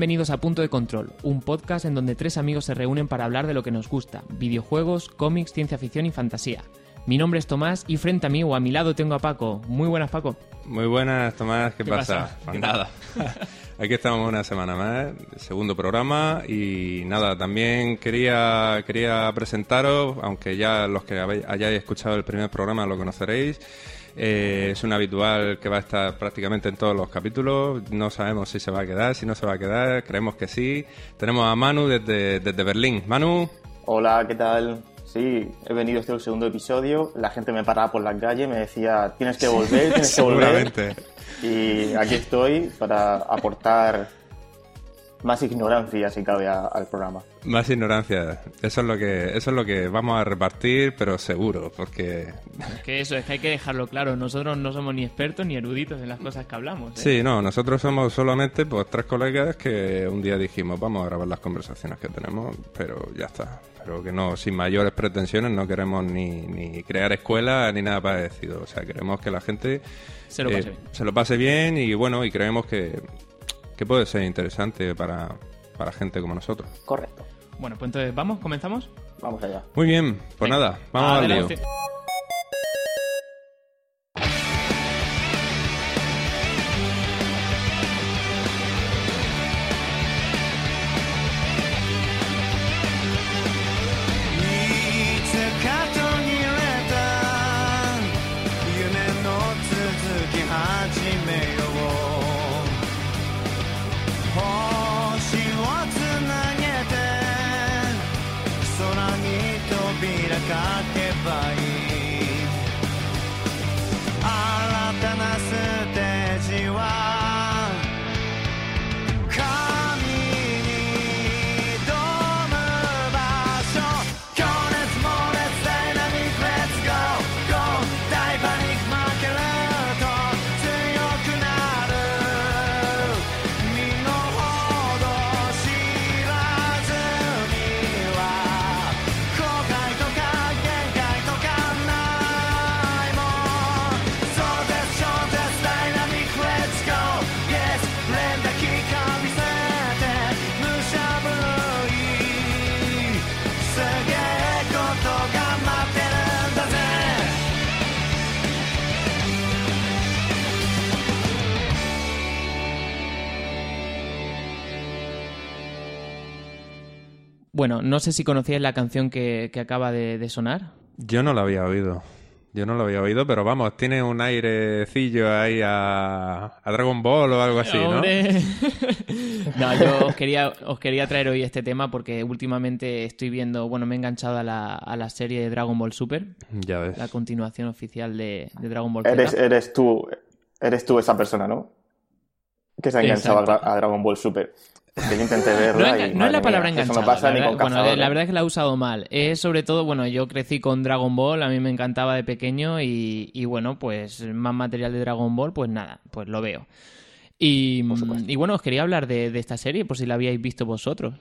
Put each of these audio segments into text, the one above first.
Bienvenidos a Punto de Control, un podcast en donde tres amigos se reúnen para hablar de lo que nos gusta, videojuegos, cómics, ciencia ficción y fantasía. Mi nombre es Tomás y frente a mí o a mi lado tengo a Paco. Muy buenas, Paco. Muy buenas, Tomás. ¿Qué, ¿Qué pasa? pasa? Pues ¿Qué nada. Aquí estamos una semana más, segundo programa y nada, también quería, quería presentaros, aunque ya los que habéis- hayáis escuchado el primer programa lo conoceréis. Eh, es un habitual que va a estar prácticamente en todos los capítulos. No sabemos si se va a quedar, si no se va a quedar. Creemos que sí. Tenemos a Manu desde, desde Berlín. Manu, Hola, ¿qué tal? Sí, he venido este es el segundo episodio. La gente me paraba por la calle, me decía, tienes que volver, tienes que volver. seguramente. Y aquí estoy para aportar más ignorancia, si cabe, a- al programa. Más ignorancia. Eso es lo que, eso es lo que vamos a repartir, pero seguro, porque Es que eso, es que hay que dejarlo claro. Nosotros no somos ni expertos ni eruditos en las cosas que hablamos. ¿eh? Sí, no, nosotros somos solamente pues tres colegas que un día dijimos vamos a grabar las conversaciones que tenemos, pero ya está. Pero que no, sin mayores pretensiones, no queremos ni, ni crear escuela ni nada parecido. O sea, queremos que la gente eh, Se lo pase bien. se lo pase bien y bueno, y creemos que, que puede ser interesante para, para gente como nosotros. Correcto. Bueno, pues entonces, ¿vamos? ¿Comenzamos? Vamos allá. Muy bien, pues Venga. nada, vamos al lío. No sé si conocíais la canción que, que acaba de, de sonar. Yo no lo había oído. Yo no lo había oído, pero vamos, tiene un airecillo ahí a, a Dragon Ball o algo así, ¿no? Hombre. no, yo os quería, os quería traer hoy este tema porque últimamente estoy viendo, bueno, me he enganchado a la, a la serie de Dragon Ball Super, Ya ves. la continuación oficial de, de Dragon Ball Eres, Z. eres tú, eres tú esa persona, ¿no? Que se ha enganchado a Dragon Ball Super. Porque yo intenté No, verla y, no es la palabra mía, eso enganchado. no pasa la, ni verdad, con bueno, la verdad es que la he usado mal. Es sobre todo, bueno, yo crecí con Dragon Ball, a mí me encantaba de pequeño y, y bueno, pues más material de Dragon Ball, pues nada, pues lo veo. Y, y bueno, os quería hablar de, de esta serie, por si la habíais visto vosotros.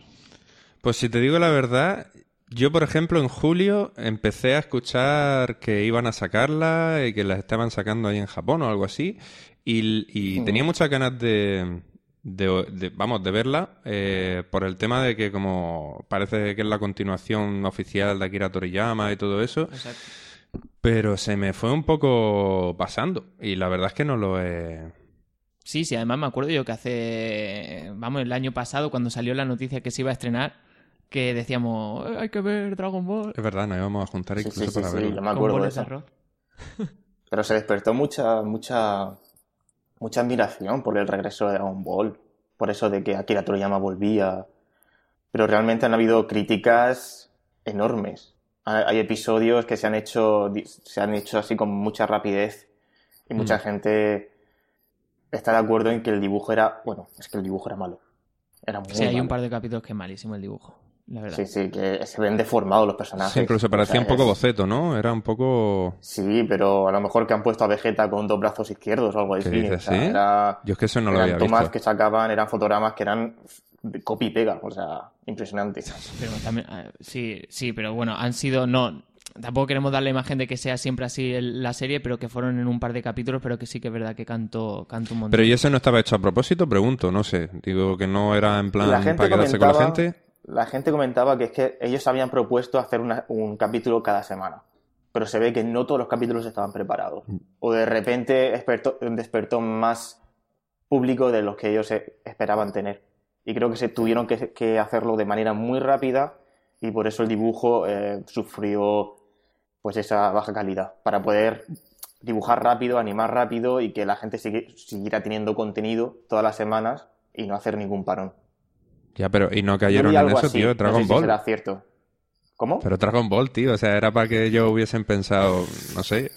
Pues si te digo la verdad, yo por ejemplo en julio empecé a escuchar que iban a sacarla y que la estaban sacando ahí en Japón o algo así y, y tenía muchas ganas de, de- de- vamos, de verla eh, por el tema de que como parece que es la continuación oficial de Akira Toriyama y todo eso, pero se me fue un poco pasando y la verdad es que no lo he, Sí, sí, además me acuerdo yo que hace, vamos, el año pasado cuando salió la noticia que se iba a estrenar, que decíamos, "Eh, hay que ver Dragon Ball. Es verdad, nos íbamos a juntar incluso sí, sí, para sí, verlo. yo me acuerdo de eso. Pero se despertó mucha, mucha, mucha admiración por el regreso de Dragon Ball. Por eso de que Akira Toriyama volvía. Pero realmente han habido críticas enormes. Ha- Hay episodios que se han hecho, se han hecho así con mucha rapidez. Y mucha Mm. gente está de acuerdo en que el dibujo era, bueno, es que el dibujo era malo. Era muy Sí, hay un par de capítulos que es malísimo el dibujo, la verdad. Sí, sí, que se ven deformados los personajes. Sí, incluso O parecía sea, un poco es- boceto, ¿no? Era un poco... Sí, pero a lo mejor que han puesto a Vegeta con dos brazos izquierdos o algo así. dices, o sea, sí? era- Yo es que eso no lo había tomas visto. que sacaban, eran fotogramas que eran copy y pega, o sea, impresionante. Pero también, eh, sí, sí, pero bueno, han sido, no, tampoco queremos dar la imagen de que sea siempre así el- la serie, pero que fueron en un par de capítulos, pero que sí que es verdad que cantó, cantó un montón. Pero ¿y eso no estaba hecho a propósito? Pregunto, no sé. Digo que no era en plan la gente para quedarse con la gente. La gente comentaba que es que ellos habían propuesto hacer una- un capítulo cada semana, pero se ve que no todos los capítulos estaban preparados. Mm. O de repente despertó, despertó más público de los que ellos esperaban tener. Y creo que se tuvieron que, que hacerlo de manera muy rápida y por eso el dibujo eh, sufrió pues esa baja calidad. Para poder dibujar rápido, animar rápido y que la gente sigue- siguiera teniendo contenido todas las semanas y no hacer ningún parón. Ya, pero y no cayeron en eso, así, tío. no Dragon sé si Ball. será cierto. ¿Cómo? Pero Dragon Ball, tío. O sea, era para que ellos hubiesen pensado, no sé.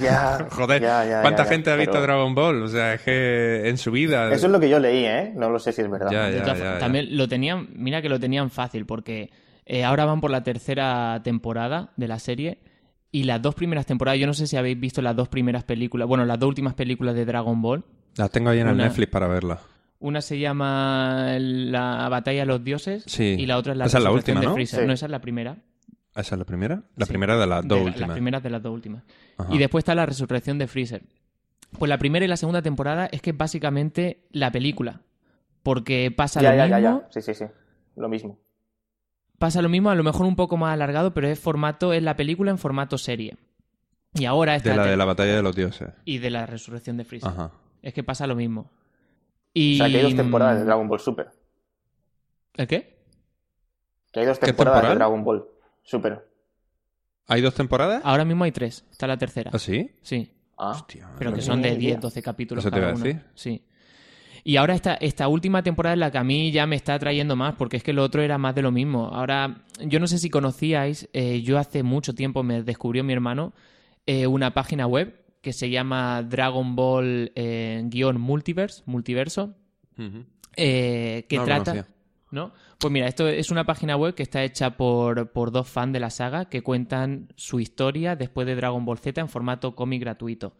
Ya, Joder, ya, ya, ¿cuánta ya, ya, gente ha visto pero- Dragon Ball? O sea, es que en su vida. Eso es lo que yo leí, ¿eh? No lo sé si es verdad. Ya, De ya, todas ya, formas, ya. También lo tenían, mira que lo tenían fácil, porque eh, ahora van por la tercera temporada de la serie. Y las dos primeras temporadas, yo no sé si habéis visto las dos primeras películas, bueno, las dos últimas películas de Dragon Ball. Las tengo ahí en el Netflix para verlas. Una se llama La batalla de los dioses Sí. y la otra es la Esa es la resurrección última, de ¿no? Freezer. Sí. No, esa es la primera. ¿Esa es la primera? La Sí. primera de las De dos la- últimas. Las primeras de las dos últimas. Ajá. Y después está la resurrección de Freezer. Pues la primera y la segunda temporada es que es básicamente la película. Porque pasa ya, lo ya, mismo. ya, ya. Sí, sí, sí. Lo mismo. Pasa lo mismo, a lo mejor un poco más alargado, pero es formato, es la película en formato serie. Y ahora está De la de la batalla de los dioses. y de la resurrección de Freezer. Ajá. Es que pasa lo mismo. Y... O sea, que hay dos temporadas de Dragon Ball Super. ¿El qué? Que hay dos ¿Qué temporadas de? Dragon Ball Super. ¿Hay dos temporadas? Ahora mismo hay tres. Está la tercera. ¿Ah, sí? Sí. Ah, Hostia, Pero que son de Ni 10, idea. 12 capítulos Eso te cada iba a uno. decir. Sí. Y ahora esta, esta última temporada es la que a mí ya me está atrayendo más, porque es que lo otro era más de lo mismo. Ahora, yo no sé si conocíais, eh, yo hace mucho tiempo me descubrió mi hermano eh, una página web que se llama Dragon Ball eh, guion Multiverse, Multiverso, eh, que No trata... ¿No? Pues mira, esto es una página web que está hecha por, por dos fans de la saga que cuentan su historia después de Dragon Ball Z en formato cómic gratuito.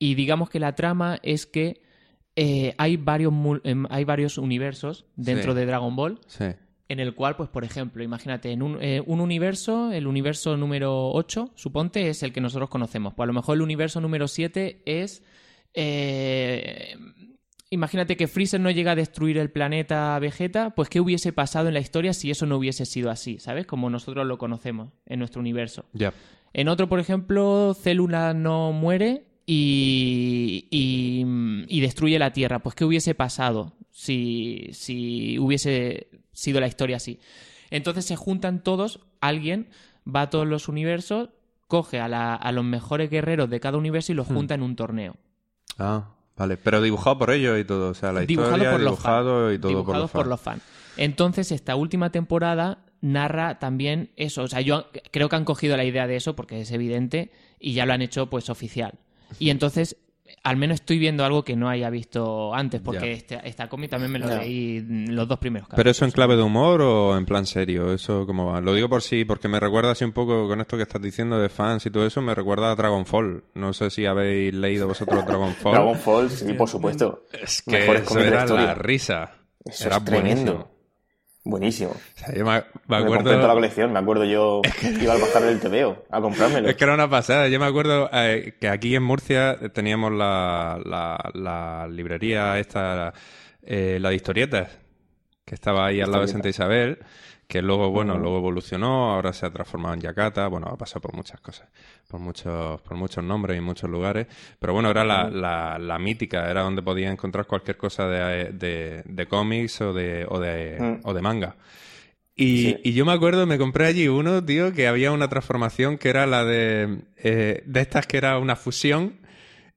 Y digamos que la trama es que eh, hay, varios, em, hay varios universos dentro Sí. de Dragon Ball Sí. En el cual, pues por ejemplo, imagínate, en un, eh, un universo, el universo número 8, suponte, es el que nosotros conocemos. Pues a lo mejor el universo número 7 es... eh, imagínate que Freezer no llega a destruir el planeta Vegeta, pues ¿qué hubiese pasado en la historia si eso no hubiese sido así? ¿Sabes? Como nosotros lo conocemos en nuestro universo. Ya. En otro, por ejemplo, Célula no muere y, y, y destruye la Tierra. Pues, ¿qué hubiese pasado si, si hubiese sido la historia así? Entonces se juntan todos, alguien va a todos los universos, coge a, la- a los mejores guerreros de cada universo y los junta en un torneo. Ah, vale. Pero dibujado por ellos y todo. O sea, la Dibujado historia, por los dibujado y todo Dibujados por los fans. Entonces, esta última temporada narra también eso. O sea, yo creo que han cogido la idea de eso porque es evidente y ya lo han hecho pues oficial. Y entonces, al menos estoy viendo algo que no haya visto antes porque este- esta cómic también me lo Ya. leí los dos primeros ¿Pero eso en capítulos. clave de humor o en plan serio? ¿Eso cómo va? Lo digo por sí, porque me recuerda así un poco con esto que estás diciendo de fans y todo eso, me recuerda a Dragonfall. No sé si habéis leído vosotros Dragonfall. Dragonfall, sí, por supuesto. Es que Mejores eso era la risa. Eso era es tremendo. buenísimo. Buenísimo. O sea, yo me, me Me acuerdo... compré toda la colección. Me acuerdo yo iba al bazar del TVO a comprármelo. Es que era una pasada. Yo me acuerdo eh, que aquí en Murcia teníamos la, la, la librería esta, eh, la de historietas. que estaba ahí al lado de Santa Isabel, que luego, bueno, luego evolucionó, ahora se ha transformado en Yakata, bueno, ha pasado por muchas cosas, por muchos, por muchos nombres y muchos lugares, pero bueno, era la, la, la mítica, era donde podías encontrar cualquier cosa de, de, de cómics o de, o de, Mm. o de manga. Y, Sí. y yo me acuerdo, me compré allí uno, tío, que había una transformación que era la de, eh, de estas que era una fusión,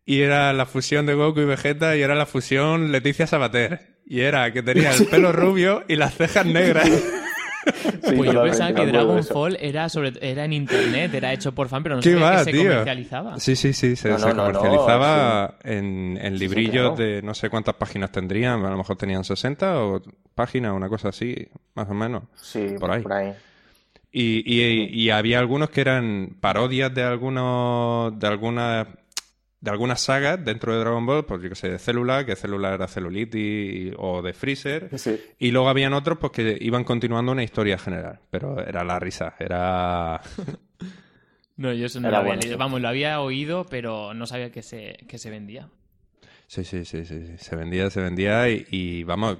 y era la fusión de Goku y Vegeta, y era la fusión Leticia Sabater. Y era que tenía el pelo rubio y las cejas negras. Sí, Pues yo pensaba que Dragon. Fall era sobre era en internet, era hecho por fan, pero no ¿Qué sabía va, que se tío? comercializaba. Sí, sí, sí, se, No, se no, no, no, comercializaba en, en Sí, librillos claro. de no sé cuántas páginas tendrían, a lo mejor tenían 60 o páginas, una cosa así, más o menos. Sí, por ahí. Por ahí. Y, y, y había algunos que eran parodias de algunos de algunas de algunas sagas dentro de Dragon Ball, pues yo que sé, de Célula, que Célula era Celulitis, y- o de Freezer, Sí. y luego habían otros pues que iban continuando una historia general, pero era la risa, era... No, yo eso no Era lo había bueno, leído. Vamos, lo había oído, pero no sabía que se, que se vendía. Sí, sí, sí, sí, sí. Se vendía, se vendía y, y, vamos,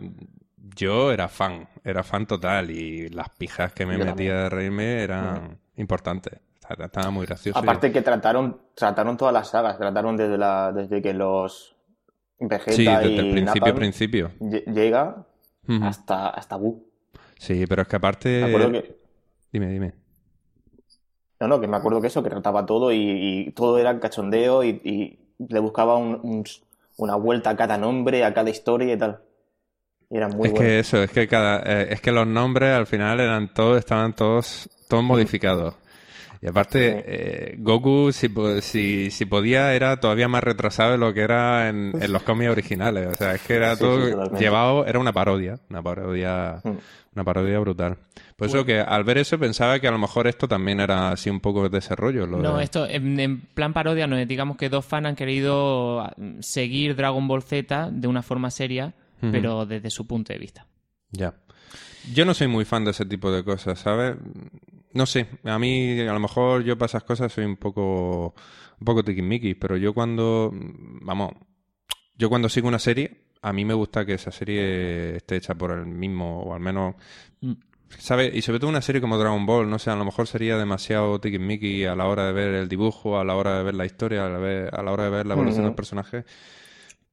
yo era fan, era fan total y las pijas que me Yo metía también. de reírme eran importantes. Estaba, muy gracioso. Aparte que trataron, trataron todas las sagas, trataron desde la, desde que los Vegeta sí, desde y el principio, Napalm principio. lle- llega hasta, hasta Buu. Sí, pero es que aparte... Me acuerdo que, Dime, dime. no, no, que me acuerdo que eso, que trataba todo y, y todo era cachondeo y, y le buscaba un- un- una vuelta a cada nombre, a cada historia y tal. Y era muy es bueno. que eso, es que cada, eh, es que los nombres al final eran todos, estaban todos, todos modificados. Y aparte, Sí. eh, Goku, si, si, si podía, era todavía más retrasado de lo que era en, en los cómics originales. O sea, es que era Sí, todo sí, llevado, era una parodia, una parodia, Mm. una parodia brutal. Por eso que al ver eso pensaba que a lo mejor esto también era así un poco de desarrollo. Lo No, de- esto en, en plan parodia no es. Digamos que dos fans han querido ah, seguir Dragon Ball Z de una forma seria, pero desde su punto de vista. Ya. Yo no soy muy fan de ese tipo de cosas, ¿sabes? No sé, a mí a lo mejor yo para esas cosas soy un poco un poco tiquismiquis, pero yo cuando vamos, yo cuando sigo una serie, a mí me gusta que esa serie esté hecha por el mismo o al menos Mm. ¿sabes? Y sobre todo una serie como Dragon Ball, no sé, a lo mejor sería demasiado tiquismiquis a la hora de ver el dibujo, a la hora de ver la historia, a la, a la hora de ver la evolución Ujú. del personaje.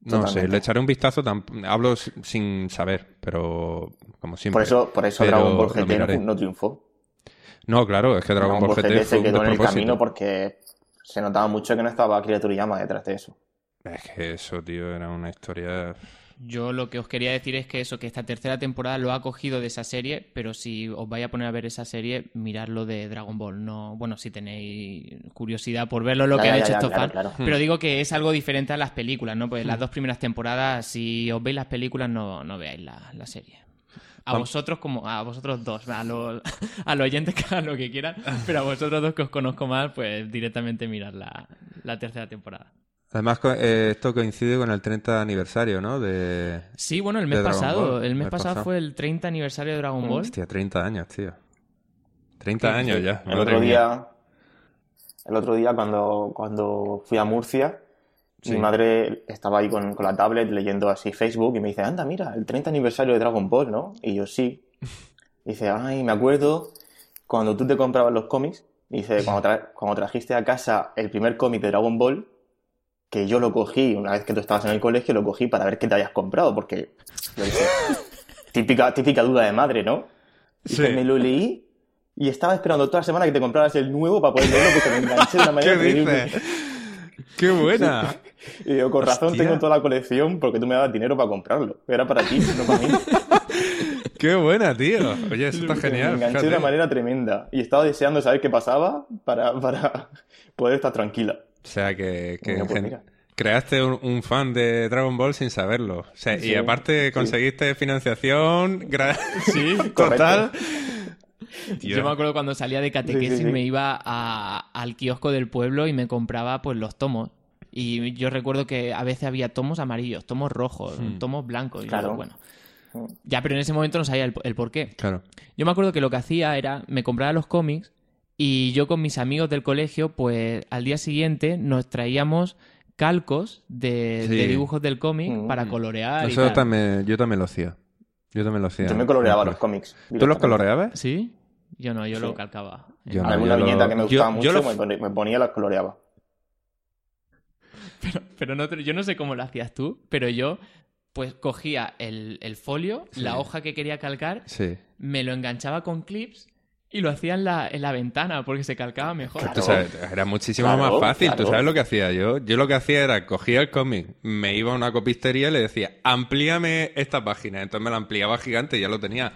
No sé, le echaré un vistazo, hablo sin saber, pero como siempre. Por eso, por eso Dragon Ball GT no triunfó. No, claro, es que Dragon, Ball GT, se quedó en el camino porque se notaba mucho que no estaba Akira Toriyama detrás de eso. Es que eso, tío, era una historia... Yo lo que os quería decir es que eso, que esta tercera temporada lo ha cogido de esa serie, pero si os vais a poner a ver esa serie, miradlo de Dragon Ball. No, bueno, si tenéis curiosidad por verlo, lo que han ya, hecho ya, estos claro, fans. claro. Pero digo que es algo diferente a las películas, ¿no? Pues Hmm. las dos primeras temporadas, si os veis las películas, no, no veáis la, la serie. A vosotros como a vosotros dos, a los, a los oyentes que hagan lo que quieran, pero a vosotros dos que os conozco más, pues directamente mirad la, la tercera temporada. Además, eh, esto coincide con el 30 aniversario, ¿no? De... Sí, bueno, el mes pasado, Ball, el mes mes pasado pasado. fue el 30 aniversario de Dragon Ball. Hostia, 30 años, tío. 30 Sí, años sí. ya. El otro día, el otro día cuando, cuando fui a Murcia, Sí. mi madre estaba ahí con, con la tablet leyendo así Facebook y me dice, anda, mira, el 30 aniversario de Dragon Ball, ¿no? Y yo sí. Dice, ay, me acuerdo cuando tú te comprabas los cómics, dice, cuando, tra- cuando trajiste a casa el primer cómic de Dragon Ball, que yo lo cogí, una vez que tú estabas en el colegio, lo cogí para ver qué te habías comprado, porque, típica, típica duda de madre, ¿no? Dice, Sí. me lo leí y estaba esperando toda la semana que te compraras el nuevo para poder leerlo porque me enganché de una manera ¿Qué increíble. ¡Qué buena! Y yo, con razón Hostia. tengo toda la colección porque tú me dabas dinero para comprarlo. Era para ti, no para mí. ¡Qué buena, tío! Oye, eso está Me genial. enganché de fíjate. una manera tremenda. Y estaba deseando saber qué pasaba para, para poder estar tranquila. O sea, que, que pues creaste un, un fan de Dragon Ball sin saberlo. O sea, Sí, y aparte sí. conseguiste financiación gra- total. Tío. Yo me acuerdo cuando salía de catequesis Sí, sí, sí. me iba a- al kiosco del pueblo y me compraba pues los tomos. Y yo recuerdo que a veces había tomos amarillos, tomos rojos, Hmm. tomos blancos. Y yo, Claro. bueno. Ya, pero en ese momento no sabía el, el por qué. Claro. Yo me acuerdo que lo que hacía era, me compraba los cómics y yo con mis amigos del colegio, pues al día siguiente nos traíamos calcos de, Sí. de dibujos del cómic Mm. para colorear y Eso tal. también, yo también lo hacía. Yo también lo hacía. Yo me coloreaba los cómics. ¿Tú los coloreabas? ¿Sí? Yo no, yo lo calcaba. Yo no, Alguna yo lo- viñeta que me gustaba yo mucho lo- me ponía y las coloreaba. Pero, pero no yo no sé cómo lo hacías tú, pero yo pues cogía el, el folio, Sí. la hoja que quería calcar, Sí. me lo enganchaba con clips y lo hacía en la, en la ventana porque se calcaba mejor. Claro. Tú sabes, era muchísimo Claro, más fácil. ¿Tú sabes lo que hacía yo? Yo lo que hacía era cogía el cómic, me iba a una copistería y le decía, amplíame esta página. Entonces me la ampliaba gigante y ya lo tenía.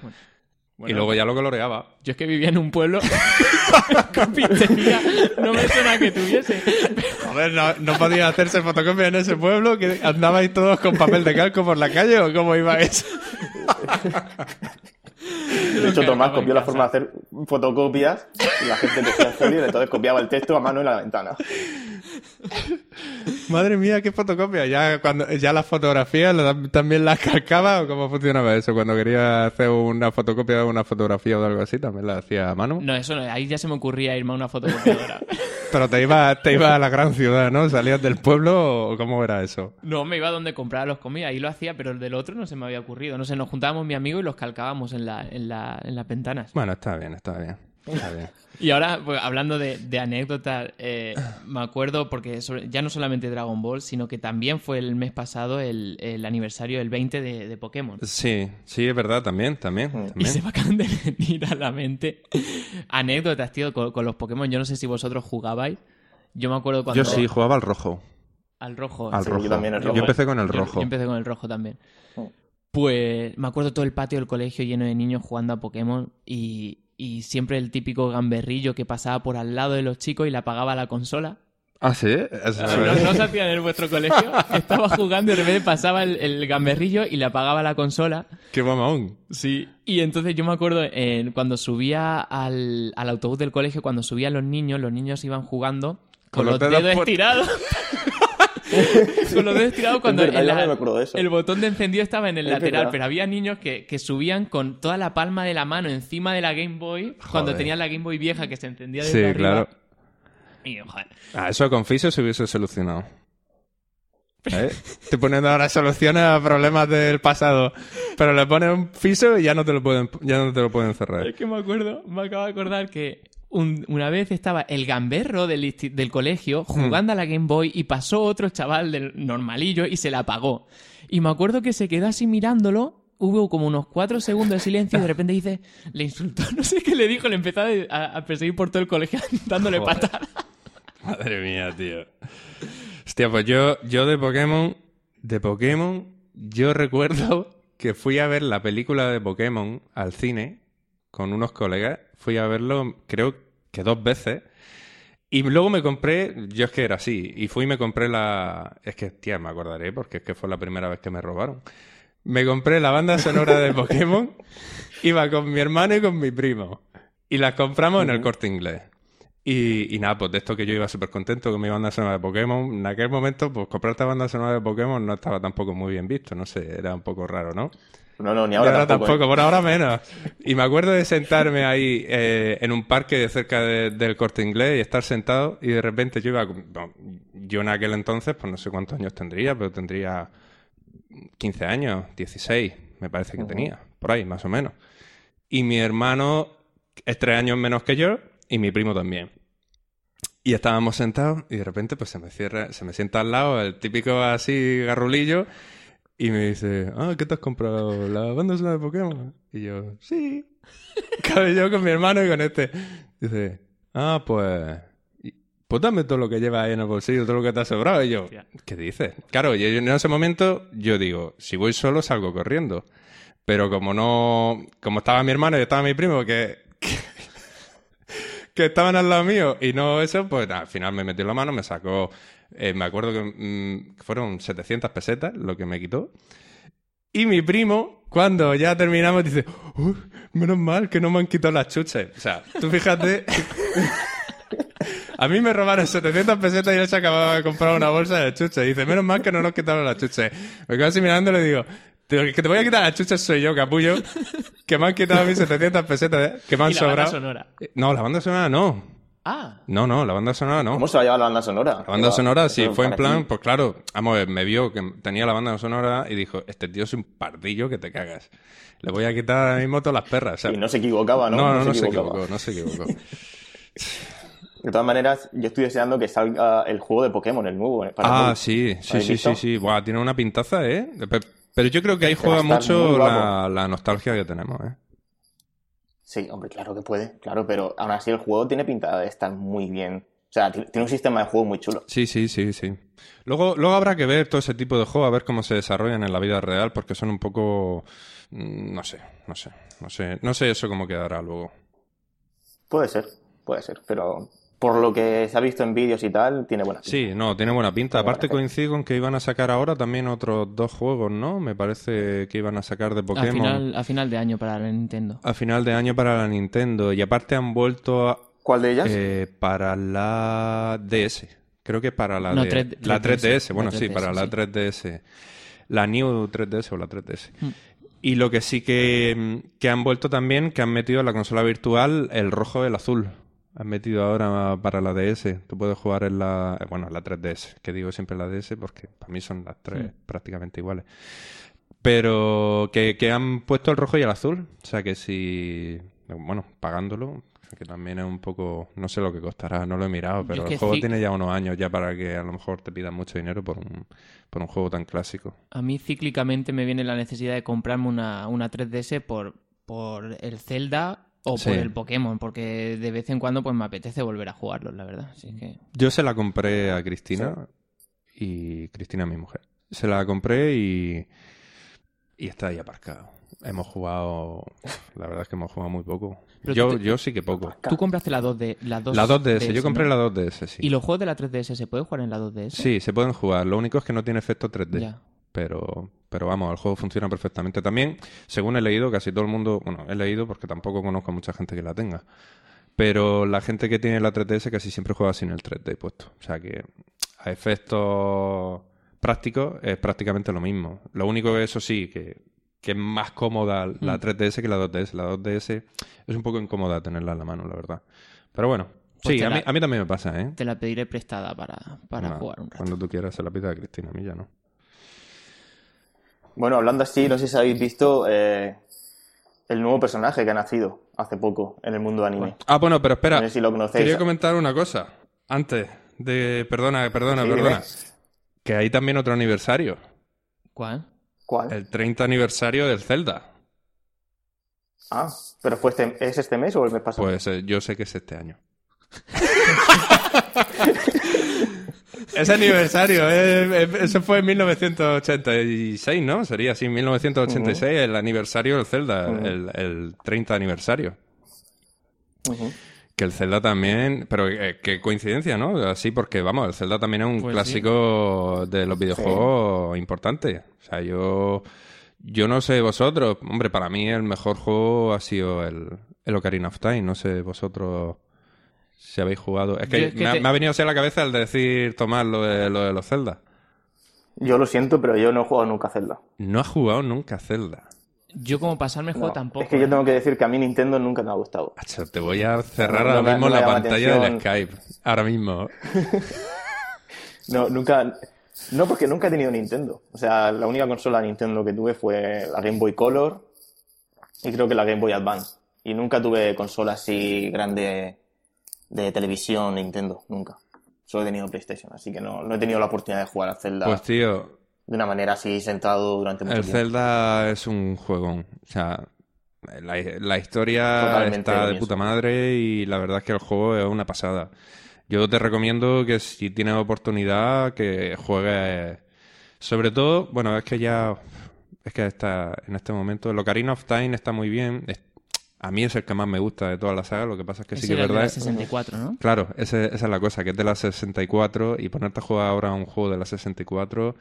Bueno, luego ya lo coloreaba. Yo es que vivía en un pueblo copistería, no me suena que tuviese. Joder, ¿no, no podía hacerse fotocopia en ese pueblo? ¿Que andabais todos con papel de calco por la calle o cómo iba eso? De hecho, Tomás copió la forma de hacer fotocopias y la gente el folio y entonces copiaba el texto a mano en la ventana. Madre mía, qué fotocopia. Ya cuando ya las fotografías también las calcaba o cómo funcionaba eso. Cuando quería hacer una fotocopia de una fotografía o algo así, también la hacía a mano. No, eso no, ahí ya se me ocurría irme a una fotocopiadora. Pero te ibas te iba a la gran ciudad, ¿no? ¿Salías del pueblo o cómo era eso? No, me iba donde compraba los cómics, ahí lo hacía, pero el del otro no se me había ocurrido. No sé, nos juntábamos mi amigo y los calcábamos en, la, en, la, en las ventanas. Bueno, está bien, está bien. Está bien. Y ahora, pues, hablando de, de anécdotas, eh, me acuerdo porque sobre- ya no solamente Dragon Ball, sino que también fue el mes pasado el, el aniversario del 20 de, de Pokémon. Sí, sí, es verdad, también, también. Y también. se me acaban de venir a la mente anécdotas, tío, con, con los Pokémon. Yo no sé si vosotros jugabais. Yo me acuerdo cuando... Yo sí, jugaba al rojo. Al rojo. Al Sí, rojo. yo también el Yo rojo. empecé con el rojo. Yo, empecé con el rojo también. Pues me acuerdo todo el patio del colegio lleno de niños jugando a Pokémon y, y siempre el típico gamberrillo que pasaba por al lado de los chicos y le apagaba la consola. Ah, sí. Eso- ¿No, no se hacía en vuestro colegio? Estaba jugando y de repente pasaba el, el gamberrillo y le apagaba la consola. Qué mamón. Sí. Y entonces yo me acuerdo eh, cuando subía al, al autobús del colegio, cuando subían los niños, los niños iban jugando con, Con los, los dedos, dedos por- estirados. con los dedos estirados cuando verdad, el, ya no me acuerdo de eso. el botón de encendido estaba en el Es lateral, verdad. pero había niños que, que subían con toda la palma de la mano encima de la Game Boy cuando tenían la Game Boy vieja que se encendía desde Sí, arriba. claro. Y, Ah, eso con Fisio se hubiese solucionado. ¿Eh? Te poniendo ahora soluciones a problemas del pasado. Pero le pones un Fisio y ya no te lo pueden, ya no te lo pueden cerrar. Es que me acuerdo, me acabo de acordar que un- una vez estaba el gamberro del, del colegio jugando a la Game Boy y pasó otro chaval del normalillo y se la apagó. Y me acuerdo que se quedó así mirándolo, hubo como unos cuatro segundos de silencio y de repente dice, le insultó, no sé qué le dijo, le empezó a, a perseguir por todo el colegio dándole Joder. patadas. Madre mía, tío. Hostia, pues yo, yo de Pokémon, de Pokémon, yo recuerdo que fui a ver la película de Pokémon al cine con unos colegas. Fui a verlo, creo que dos veces. Y luego me compré, yo es que era así, y fui y me compré la... Es que, tía, me acordaré porque es que fue la primera vez que me robaron. Me compré la banda sonora de Pokémon, iba con mi hermano y con mi primo. Y las compramos en el corte inglés. Y, y nada, pues de esto que yo iba súper contento con mi banda sonora de Pokémon, en aquel momento, pues comprar esta banda sonora de Pokémon no estaba tampoco muy bien visto, no sé, era un poco raro, ¿no? No, no, ni ahora, tampoco. ¿eh? por ahora menos. Y me acuerdo de sentarme ahí eh, en un parque cerca de- del corte inglés y estar sentado y de repente yo iba, yo en aquel entonces, pues no sé cuántos años tendría, pero tendría 15 años, 16, me parece que tenía, por ahí, más o menos. Y mi hermano es tres años menos que yo y mi primo también. Y estábamos sentados y de repente pues se me cierra, se me sienta al lado el típico así garrulillo y me dice, ah, ¿qué te has comprado? ¿La banda sonora de Pokémon? Y yo, sí. Claro, yo con mi hermano y con este. Dice, ah, pues... Pues dame todo lo que llevas ahí en el bolsillo, todo lo que te ha sobrado. Y yo. ¿qué dices? Claro, y en ese momento yo digo, si voy solo salgo corriendo. Pero como no... Como estaba mi hermano y estaba mi primo, que... que, estaban al lado mío y no eso, pues al final me metió la mano, me sacó... eh, me acuerdo que mm, fueron 700 pesetas lo que me quitó. Y mi primo, cuando ya terminamos, dice, "Uh, menos mal que no me han quitado las chuches. O sea, tú fíjate... A mí me robaron 700 pesetas y él se acababa de comprar una bolsa de chuches. Dice, menos mal que no nos quitaron las chuches. Me quedo así mirando y le digo, "Tío, el que te voy a quitar las chuches soy yo, capullo, que me han quitado mis 700 pesetas, ¿eh? que me han Y la banda sobrado. sonora. No, la banda sonora no. Ah, No, no, la banda sonora no. ¿Cómo se va a llamar la banda sonora? La banda sonora sí, fue en plan, pues claro, vamos, a ver, me vio que tenía la banda sonora y dijo, este tío es un pardillo que te cagas. Le voy a quitar ahora mismo todas las perras. o sea, Y no se equivocaba, ¿no? no, no, no se equivocaba. equivocó, no se equivocó. De todas maneras, yo estoy deseando que salga el juego de Pokémon, el nuevo. eh, para Ah, sí, sí, ¿Habéis sí, visto? sí, sí. Buah, tiene una pintaza, ¿eh? Pe- Pero yo creo que ahí Es que va a juega mucho la, la nostalgia que tenemos, ¿eh? Sí, hombre, claro que puede, claro, pero aún así el juego tiene pinta de estar muy bien. O sea, ti- tiene un sistema de juego muy chulo. Sí, sí, sí, sí. Luego, luego habrá que ver todo ese tipo de juegos, a ver cómo se desarrollan en la vida real, porque son un poco... mm, No sé, no sé, no sé, no sé eso cómo quedará luego. Puede ser, puede ser, pero por lo que se ha visto en vídeos y tal, tiene buena pinta. Sí, no, tiene buena pinta. Tiene buena Aparte pinta. coincide con que iban a sacar ahora también otros dos juegos, ¿no? Me parece que iban a sacar de a Pokémon final, a final de año para la Nintendo. a final de año para la Nintendo. Y aparte han vuelto a- ¿Cuál de ellas? eh, para la DS. Creo que para la, No, de- 3- la 3DS. Bueno, la sí, 3DS, para la sí. 3DS. La New 3DS o la 3DS. Mm. Y lo que sí que, que han vuelto también, que han metido en la consola virtual el rojo y el azul. Han metido ahora para la DS. Tú puedes jugar en la, bueno, en la 3DS, que digo siempre la DS porque para mí son las tres prácticamente iguales. Pero que, que han puesto el rojo y el azul. O sea que si, bueno, pagándolo, que también es un poco, no sé lo que costará, no lo he mirado, pero es que el juego tiene ya unos años ya para que a lo mejor te pidan mucho dinero por un, por un juego tan clásico. A mí cíclicamente me viene la necesidad de comprarme una, una 3DS por, por el Zelda o Sí. por el Pokémon, porque de vez en cuando pues me apetece volver a jugarlos, la verdad. Así que... Yo se la compré a Cristina y Cristina mi mujer. Se la compré y, y está ahí aparcado. Hemos jugado, la verdad es que hemos jugado muy poco. Pero Yo, te- yo sí que poco. Tú compraste la 2 de la 2 La 2DS, yo compré ¿no? la 2DS, sí. ¿Y los juegos de la 3DS se pueden jugar en la 2DS? Sí, se pueden jugar. Lo único es que no tiene efecto 3D. Ya. Pero, pero vamos, el juego funciona perfectamente. También, según he leído, casi todo el mundo, bueno, he leído porque tampoco conozco a mucha gente que la tenga. Pero la gente que tiene la 3DS casi siempre juega sin el 3D puesto. O sea que a efectos prácticos es prácticamente lo mismo. Lo único que eso sí, que, que es más cómoda la Mm. 3DS que la 2DS. La 2DS es un poco incómoda tenerla en la mano, la verdad. Pero bueno, Pues sí, a la- mí, a mí también me pasa, ¿eh? Te la pediré prestada para, para jugar un rato. Cuando tú quieras se la pida a Cristina, a mí ya no. Bueno, hablando así, no sé si habéis visto eh, el nuevo personaje que ha nacido hace poco en el mundo anime. Ah, bueno, pero espera. No sé si lo conocéis. Quería comentar una cosa. Antes de... Perdona, perdona, Sí, perdona. dime. Que hay también otro aniversario. ¿Cuál? ¿Cuál? El 30 aniversario del Zelda. Ah, pero fue este, ¿es este mes o el mes pasado? Pues eh, yo sé que es este año. Ese aniversario, eh, eh, eso fue en 1986, ¿no? Sería así, 1986, el aniversario del Zelda, el, el 30 aniversario. Que el Zelda también, pero eh, qué coincidencia, ¿no? Así porque, vamos, el Zelda también es un Pues clásico de los videojuegos importante. O sea, yo, yo no sé vosotros, hombre, para mí el mejor juego ha sido el, el Ocarina of Time. No sé vosotros si habéis jugado. Es que, Yo es que me, ha, te- me ha venido así a la cabeza el decir Tomás lo de, lo de los Zelda. Yo lo siento, pero yo no he jugado nunca a Zelda. No has jugado nunca Zelda. Yo como pasarme juego No, tampoco. Es que yo ¿eh? tengo que decir que a mí Nintendo nunca me ha gustado. Te voy a cerrar No, ahora mismo la pantalla del atención. Skype. Ahora mismo. No, nunca. No, porque nunca he tenido Nintendo. O sea, la única consola Nintendo que tuve fue la Game Boy Color y creo que la Game Boy Advance. Y nunca tuve consola así grande de televisión Nintendo, nunca. Solo he tenido PlayStation, así que no, no he tenido la oportunidad de jugar a Zelda Pues tío, de una manera así sentado durante mucho El tiempo. Zelda es un juegón. O sea, la, la historia Totalmente está de puta madre y la verdad es que el juego es una pasada. Yo te recomiendo que si tienes oportunidad que juegues. Sobre todo, bueno, es que ya. Es que está en este momento. El Ocarina of Time está muy bien. Es- a mí es el que más me gusta de toda la saga. Lo que pasa es que Ese sí que es era el de verdad. la 64, ¿no? Claro, ese- esa es la cosa, que es de la 64 y ponerte a jugar ahora un juego de la 64,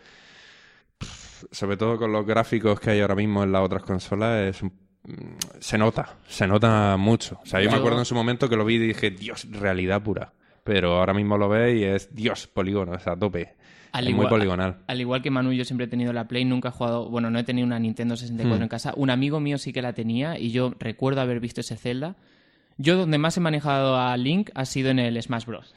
pff, sobre todo con los gráficos que hay ahora mismo en las otras consolas, es un- mm, se nota, se nota mucho. O sea, yo, me acuerdo en su momento que lo vi y dije, Dios, realidad pura. Pero ahora mismo lo ves y es, Dios, polígono, o sea, a tope. Al es muy poligonal. Al igual que Manu, yo siempre he tenido la Play, nunca he jugado, bueno, no he tenido una Nintendo 64 Hmm. en casa. Un amigo mío sí que la tenía y yo recuerdo haber visto ese Zelda Yo donde más he manejado a Link ha sido en el Smash Bros.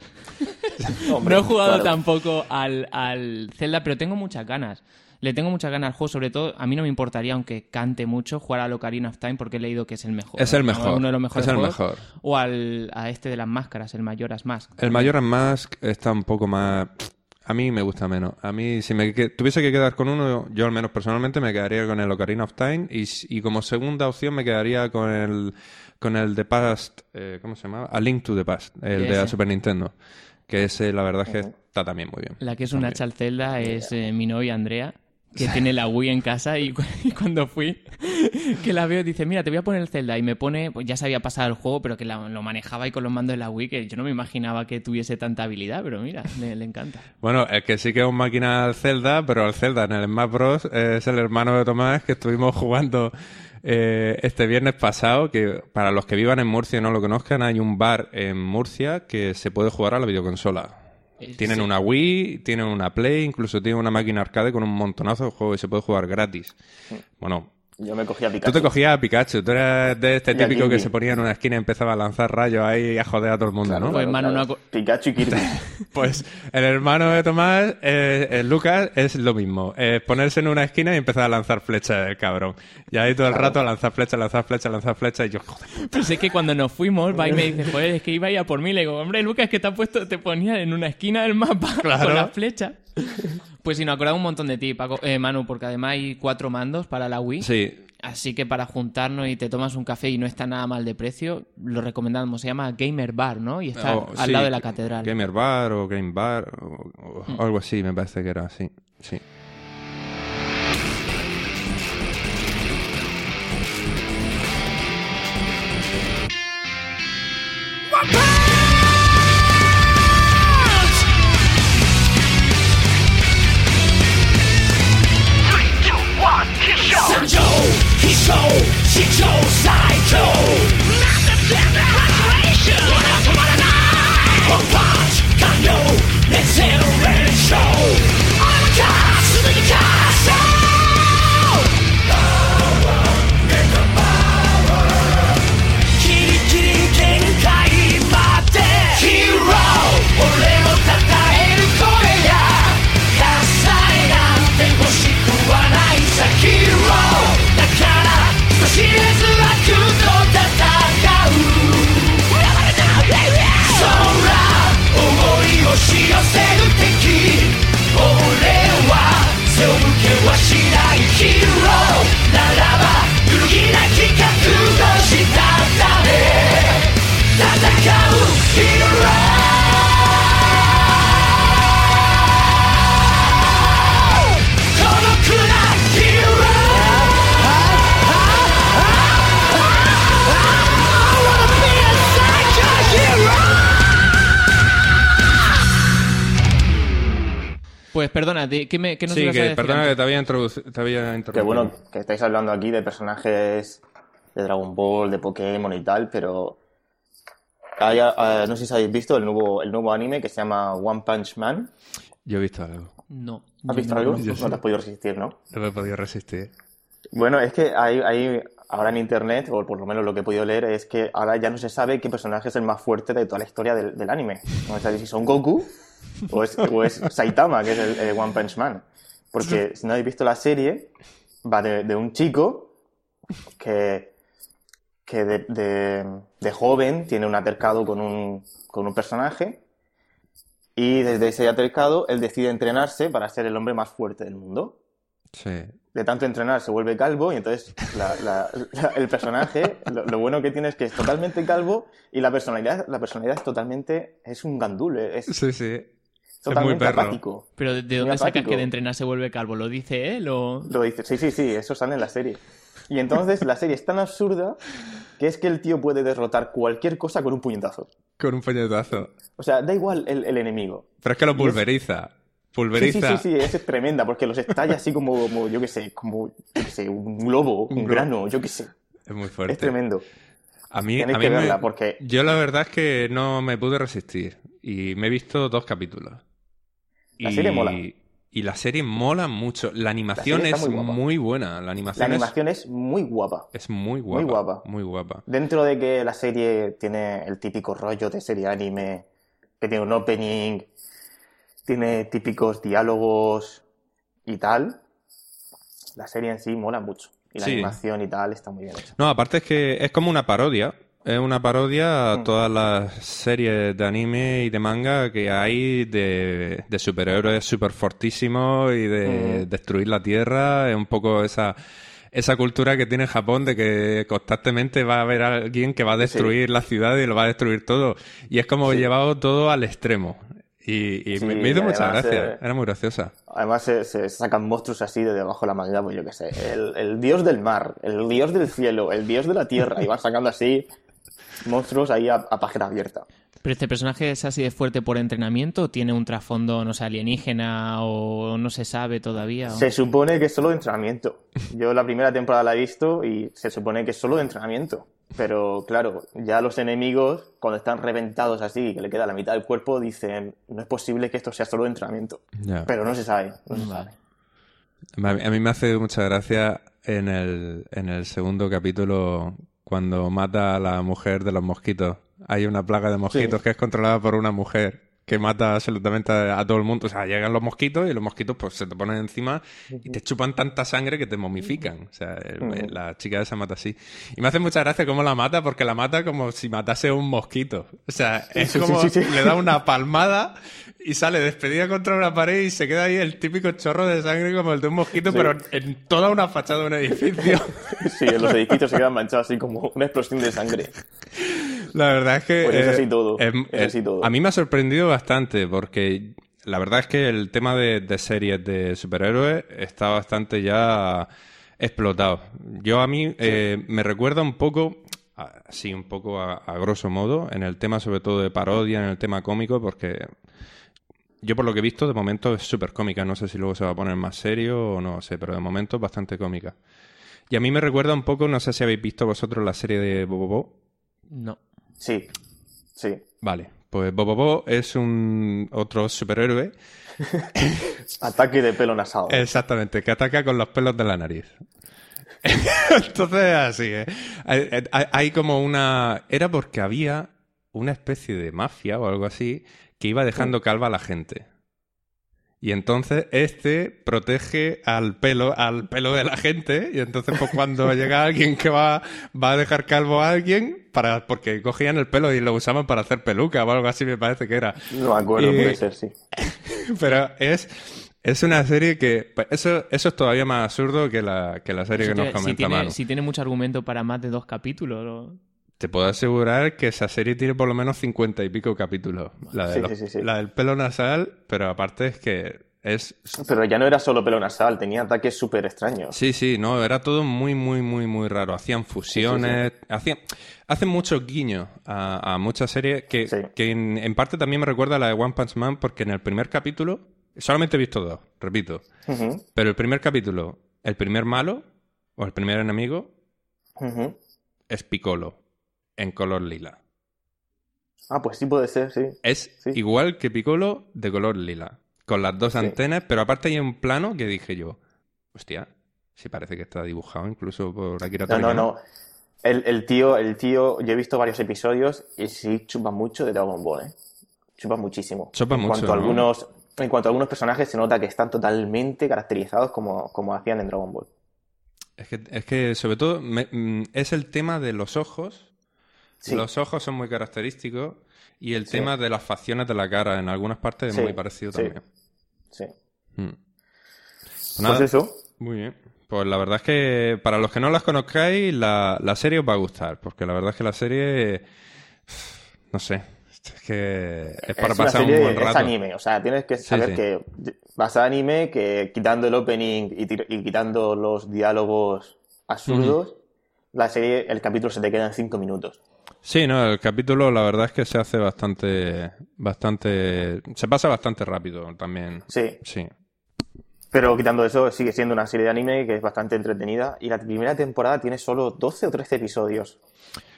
Hombre, no he jugado claro. tampoco al, al Zelda, pero tengo muchas ganas. Le tengo muchas ganas al juego, sobre todo a mí no me importaría, aunque cante mucho, jugar al Ocarina of Time porque he leído que es el mejor. Es el ¿no? mejor, Uno de los mejores es el juegos. mejor. O al, a este de las máscaras, el Majora's Mask. El Majora's Mask está un poco más... A mí me gusta menos. A mí, si me que- tuviese que quedar con uno, yo al menos personalmente me quedaría con el Ocarina of Time y, como segunda opción me quedaría con el con el The Past, eh, ¿cómo se llamaba? A Link to the Past, el de la. Super Nintendo. Que ese, la verdad es que está también muy bien. La que es un También. hacha al Zelda es eh, mi novia Andrea, que tiene la Wii en casa y, cu- y cuando fui, que la veo, dice, mira, te voy a poner el Zelda. Y me pone, pues ya se había pasado el juego, pero que la- lo manejaba y con los mandos de la Wii, que yo no me imaginaba que tuviese tanta habilidad, pero mira, le, le encanta. Bueno, es que sí que es un máquina al Zelda, pero el Zelda en el Smash Bros. es el hermano de Tomás que estuvimos jugando eh, este viernes pasado, que para los que vivan en Murcia y no lo conozcan, hay un bar en Murcia que se puede jugar a la videoconsola. Tienen sí. una Wii, tienen una Play, incluso tienen una máquina arcade con un montonazo de juegos y se puede jugar gratis. Bueno, Yo me cogía a tú Pikachu. te cogías a Pikachu, tú eras de este típico que se ponía en una esquina y empezaba a lanzar rayos ahí y a joder a todo el mundo, ¿no? Pues, mano, no aco- Pikachu y Kirby. Pues el hermano de Tomás, eh, eh, Lucas, es lo mismo. Es ponerse en una esquina y empezar a lanzar flechas el cabrón. Y ahí todo el rato a lanzar flechas, lanzar flechas, lanzar flechas. Y yo, joder, Pues es que cuando nos fuimos, va y me dice, joder, es que iba a ir a por mí. Le digo, hombre, Lucas, que te has puesto, te ponía en una esquina del mapa Claro. con las flechas. Pues sí, nos acordaba un montón de ti, Paco, eh, Manu, porque además hay cuatro mandos para la Wii. sí. Así que para juntarnos y te tomas un café y no está nada mal de precio, lo recomendamos. Se llama Gamer Bar, ¿no? Y está O- al sí, lado de la catedral. Gamer Bar o Game Bar o, o algo así, me parece que era así. Sí. 上周一周是周赛周，Not the plan the hot ratio，我要充满了爱，狂发干流，let's celebrate。She Pues perdona, ¿de- ¿qué, me, qué nos Sí, ibas a que decir perdona antes? que te había, te había interrumpido. Que bueno, que estáis hablando aquí de personajes de Dragon Ball, de Pokémon y tal, pero hay, eh, no sé si habéis visto el nuevo, el nuevo anime que se llama One Punch Man. Yo he visto algo. No. ¿Has visto no, algo? no. te has podido resistir, ¿no? No me he podido resistir. Bueno, es que hay, hay ahora en internet, o por lo menos lo que he podido leer, es que ahora ya no se sabe qué personaje es el más fuerte de toda la historia del, del anime. No se sabe si son Goku o es, o es Saitama, que es el, el One Punch Man. Porque si no habéis visto la serie, va de, de un chico que, que de, de- de joven tiene un altercado con un, con un personaje y desde ese altercado él decide entrenarse para ser el hombre más fuerte del mundo Sí. de tanto entrenar se vuelve calvo y entonces la- la- la- el personaje, lo, lo bueno que tiene es que es totalmente calvo y la personalidad, la personalidad es totalmente, es un gandul, es Sí, sí. Totalmente perro. apático. Pero ¿de de Muy dónde sacas apático. que de entrenar se vuelve calvo? ¿Lo dice él o...? Lo dice, sí, sí, sí, eso sale en la serie. Y entonces la serie es tan absurda que es que el tío puede derrotar cualquier cosa con un puñetazo. Con un puñetazo. O sea, da igual el, el enemigo. Pero es que lo es- pulveriza. Sí, sí, Pulveriza. sí, sí, esa es tremenda porque los estalla así como, como yo qué sé, como, yo qué sé, un globo, Un un, globo. grano, yo qué sé. Es muy fuerte. Es tremendo. A mí, Tenéis a mí que me- verla porque Yo la verdad es que no me pude resistir. Y me he visto dos capítulos. La y... serie mola. y la serie mola mucho. La animación es muy buena. La La animación, es muy guapa. es, es muy guapa. Muy guapa. Muy guapa. Dentro de que la serie tiene el típico rollo de serie anime, que tiene un opening, tiene típicos diálogos y tal, la serie en sí mola mucho. Y la Sí. animación y tal está muy bien hecha. No, aparte es que es como una parodia. Es una parodia a Mm. todas las series de anime y de manga que hay de, de superhéroes súper fortísimos y de Mm. destruir la Tierra. Es un poco esa, esa cultura que tiene Japón de que constantemente va a haber alguien que va a destruir la ciudad y lo va a destruir todo. Y es como Sí. llevado todo al extremo. Y, y Sí, me, me hizo mucha gracia. eh, Era muy graciosa. Además se, se sacan monstruos así de debajo de la manga, pues yo qué sé. El, el dios del mar, el dios del cielo, el dios de la tierra. Y van sacando así monstruos ahí a, a página abierta. ¿Pero este personaje es así de fuerte por entrenamiento o tiene un trasfondo, no sé, alienígena o no se sabe todavía? o- Se supone que es solo de entrenamiento. Yo la primera temporada la he visto y se supone que es solo de entrenamiento. Pero claro, ya los enemigos, cuando están reventados así, que le queda la mitad del cuerpo, dicen, no es posible que esto sea solo de entrenamiento. Pero no se sabe, no se sabe. A mí me hace mucha gracia en el, en el segundo capítulo cuando mata a la mujer de los mosquitos. Hay una plaga de mosquitos Sí. que es controlada por una mujer que mata absolutamente a, a todo el mundo. O sea, llegan los mosquitos y los mosquitos pues se te ponen encima y te chupan tanta sangre que te momifican. O sea, el- la chica esa mata así. Y me hace mucha gracia cómo la mata porque la mata como si matase un mosquito. O sea, es Sí, como sí, sí. le da una palmada y sale despedida contra una pared y se queda ahí el típico chorro de sangre como el de un mosquito, pero en toda una fachada de un edificio. Sí, en los edificios se quedan manchados así como una explosión de sangre. La verdad es que... Pues es eh, así todo, es- es así todo. A mí me ha sorprendido bastante porque la verdad es que el tema de, de series de superhéroes está bastante ya explotado. Yo a mí eh, me recuerda un poco, así un poco a, a grosso modo, en el tema sobre todo de parodia, en el tema cómico, porque yo por lo que he visto de momento es súper cómica. No sé si luego se va a poner más serio o no sé, pero de momento es bastante cómica. Y a mí me recuerda un poco, no sé si habéis visto vosotros la serie de Bobobo. No. Sí, sí. Vale, pues Bobobo es un otro superhéroe. Ataque de pelo nasal. Exactamente, que ataca con los pelos de la nariz. Entonces, así, ¿eh? Hay, como una... Era porque había una especie de mafia o algo así que iba dejando calva a la gente. Y entonces este protege al pelo, al pelo de la gente. Y entonces, pues cuando llega alguien que va, va a dejar calvo a alguien, para, porque cogían el pelo y lo usaban para hacer peluca o algo así, me parece que era. No me acuerdo, Y- puede ser, sí. Pero es, es una serie que. pues, Eso, eso es todavía más absurdo que la, que la serie que nos si, comenta tiene, Manu. si tiene mucho argumento para más de dos capítulos. ¿no? Te puedo asegurar que esa serie tiene por lo menos cincuenta y pico capítulos. La, de Sí, los- sí, sí, la del pelo nasal, pero aparte es que es. Pero ya no era solo pelo nasal, tenía ataques súper extraños. Sí, sí, no, era todo muy, muy, muy, muy raro. Hacían fusiones, hacían, hacen muchos guiños a, a muchas series que, que en, en parte también me recuerda a la de One Punch Man porque en el primer capítulo, solamente he visto dos, repito, pero el primer capítulo, el primer malo o el primer enemigo es Piccolo en color lila. Ah, pues sí puede ser, sí. Es Sí. igual que Piccolo de color lila, con las dos Sí. antenas, pero aparte hay un plano que dije yo, hostia, sí parece que está dibujado incluso por Akira No, no, Toriyama. no. El, el tío, el tío, yo he visto varios episodios y sí chupa mucho de Dragon Ball, ¿eh? Chupa muchísimo. Chupa en mucho, Cuanto a ¿no? algunos, en cuanto a algunos personajes se nota que están totalmente caracterizados como, como hacían en Dragon Ball. Es que, es que sobre todo me- mm, es el tema de los ojos. Sí. Los ojos son muy característicos y el Sí. tema de las facciones de la cara en algunas partes es Sí, muy parecido sí. también. Sí. Mm. Pues Pues nada, eso. muy bien. Pues la verdad es que para los que no las conozcáis, la, la serie os va a gustar, porque la verdad es que la serie, no sé, es que es para es una pasar un serie, buen es rato. anime, o sea, tienes que saber sí. que vas a anime, que quitando el opening y, y quitando los diálogos absurdos, la serie, el capítulo se te queda en cinco minutos. Sí, no, el capítulo la verdad es que se hace bastante, bastante, se pasa bastante rápido también. Sí, Sí. pero quitando eso, sigue siendo una serie de anime que es bastante entretenida y la primera temporada tiene solo 12 o 13 episodios.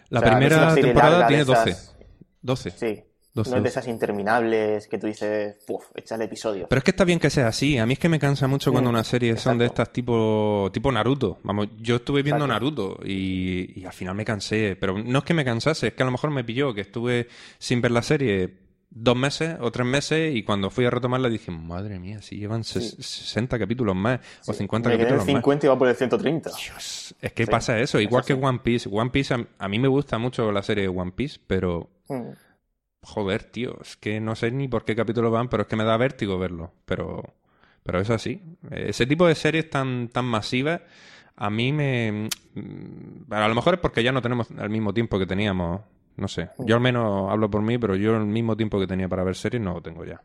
La O sea, primera temporada larga tiene 12. esas- 12. Sí, 12, no es de 12. esas interminables que tú dices, puf, échale episodios. Pero es que está bien que sea así. A mí es que me cansa mucho cuando Mm, unas series son de estas tipo, tipo Naruto. Vamos, yo estuve viendo Exacto. Naruto y, y al final me cansé. Pero no es que me cansase, es que a lo mejor me pilló que estuve sin ver la serie dos meses o tres meses y cuando fui a retomarla dije, madre mía, si llevan ses- 60 capítulos más o 50 Me quedé en capítulos más. 50 y va por el 130. Dios, es que Sí, pasa eso, igual que. One Piece. One Piece, a, a mí me gusta mucho la serie de One Piece, pero Mm. Joder, tío, es que no sé ni por qué capítulo van, pero es que me da vértigo verlo. Pero, pero es así. Ese tipo de series tan, tan masivas, a mí me... mm, A lo mejor es porque ya no tenemos el mismo tiempo que teníamos. No sé. Yo al menos hablo por mí, pero yo el mismo tiempo que tenía para ver series no lo tengo ya.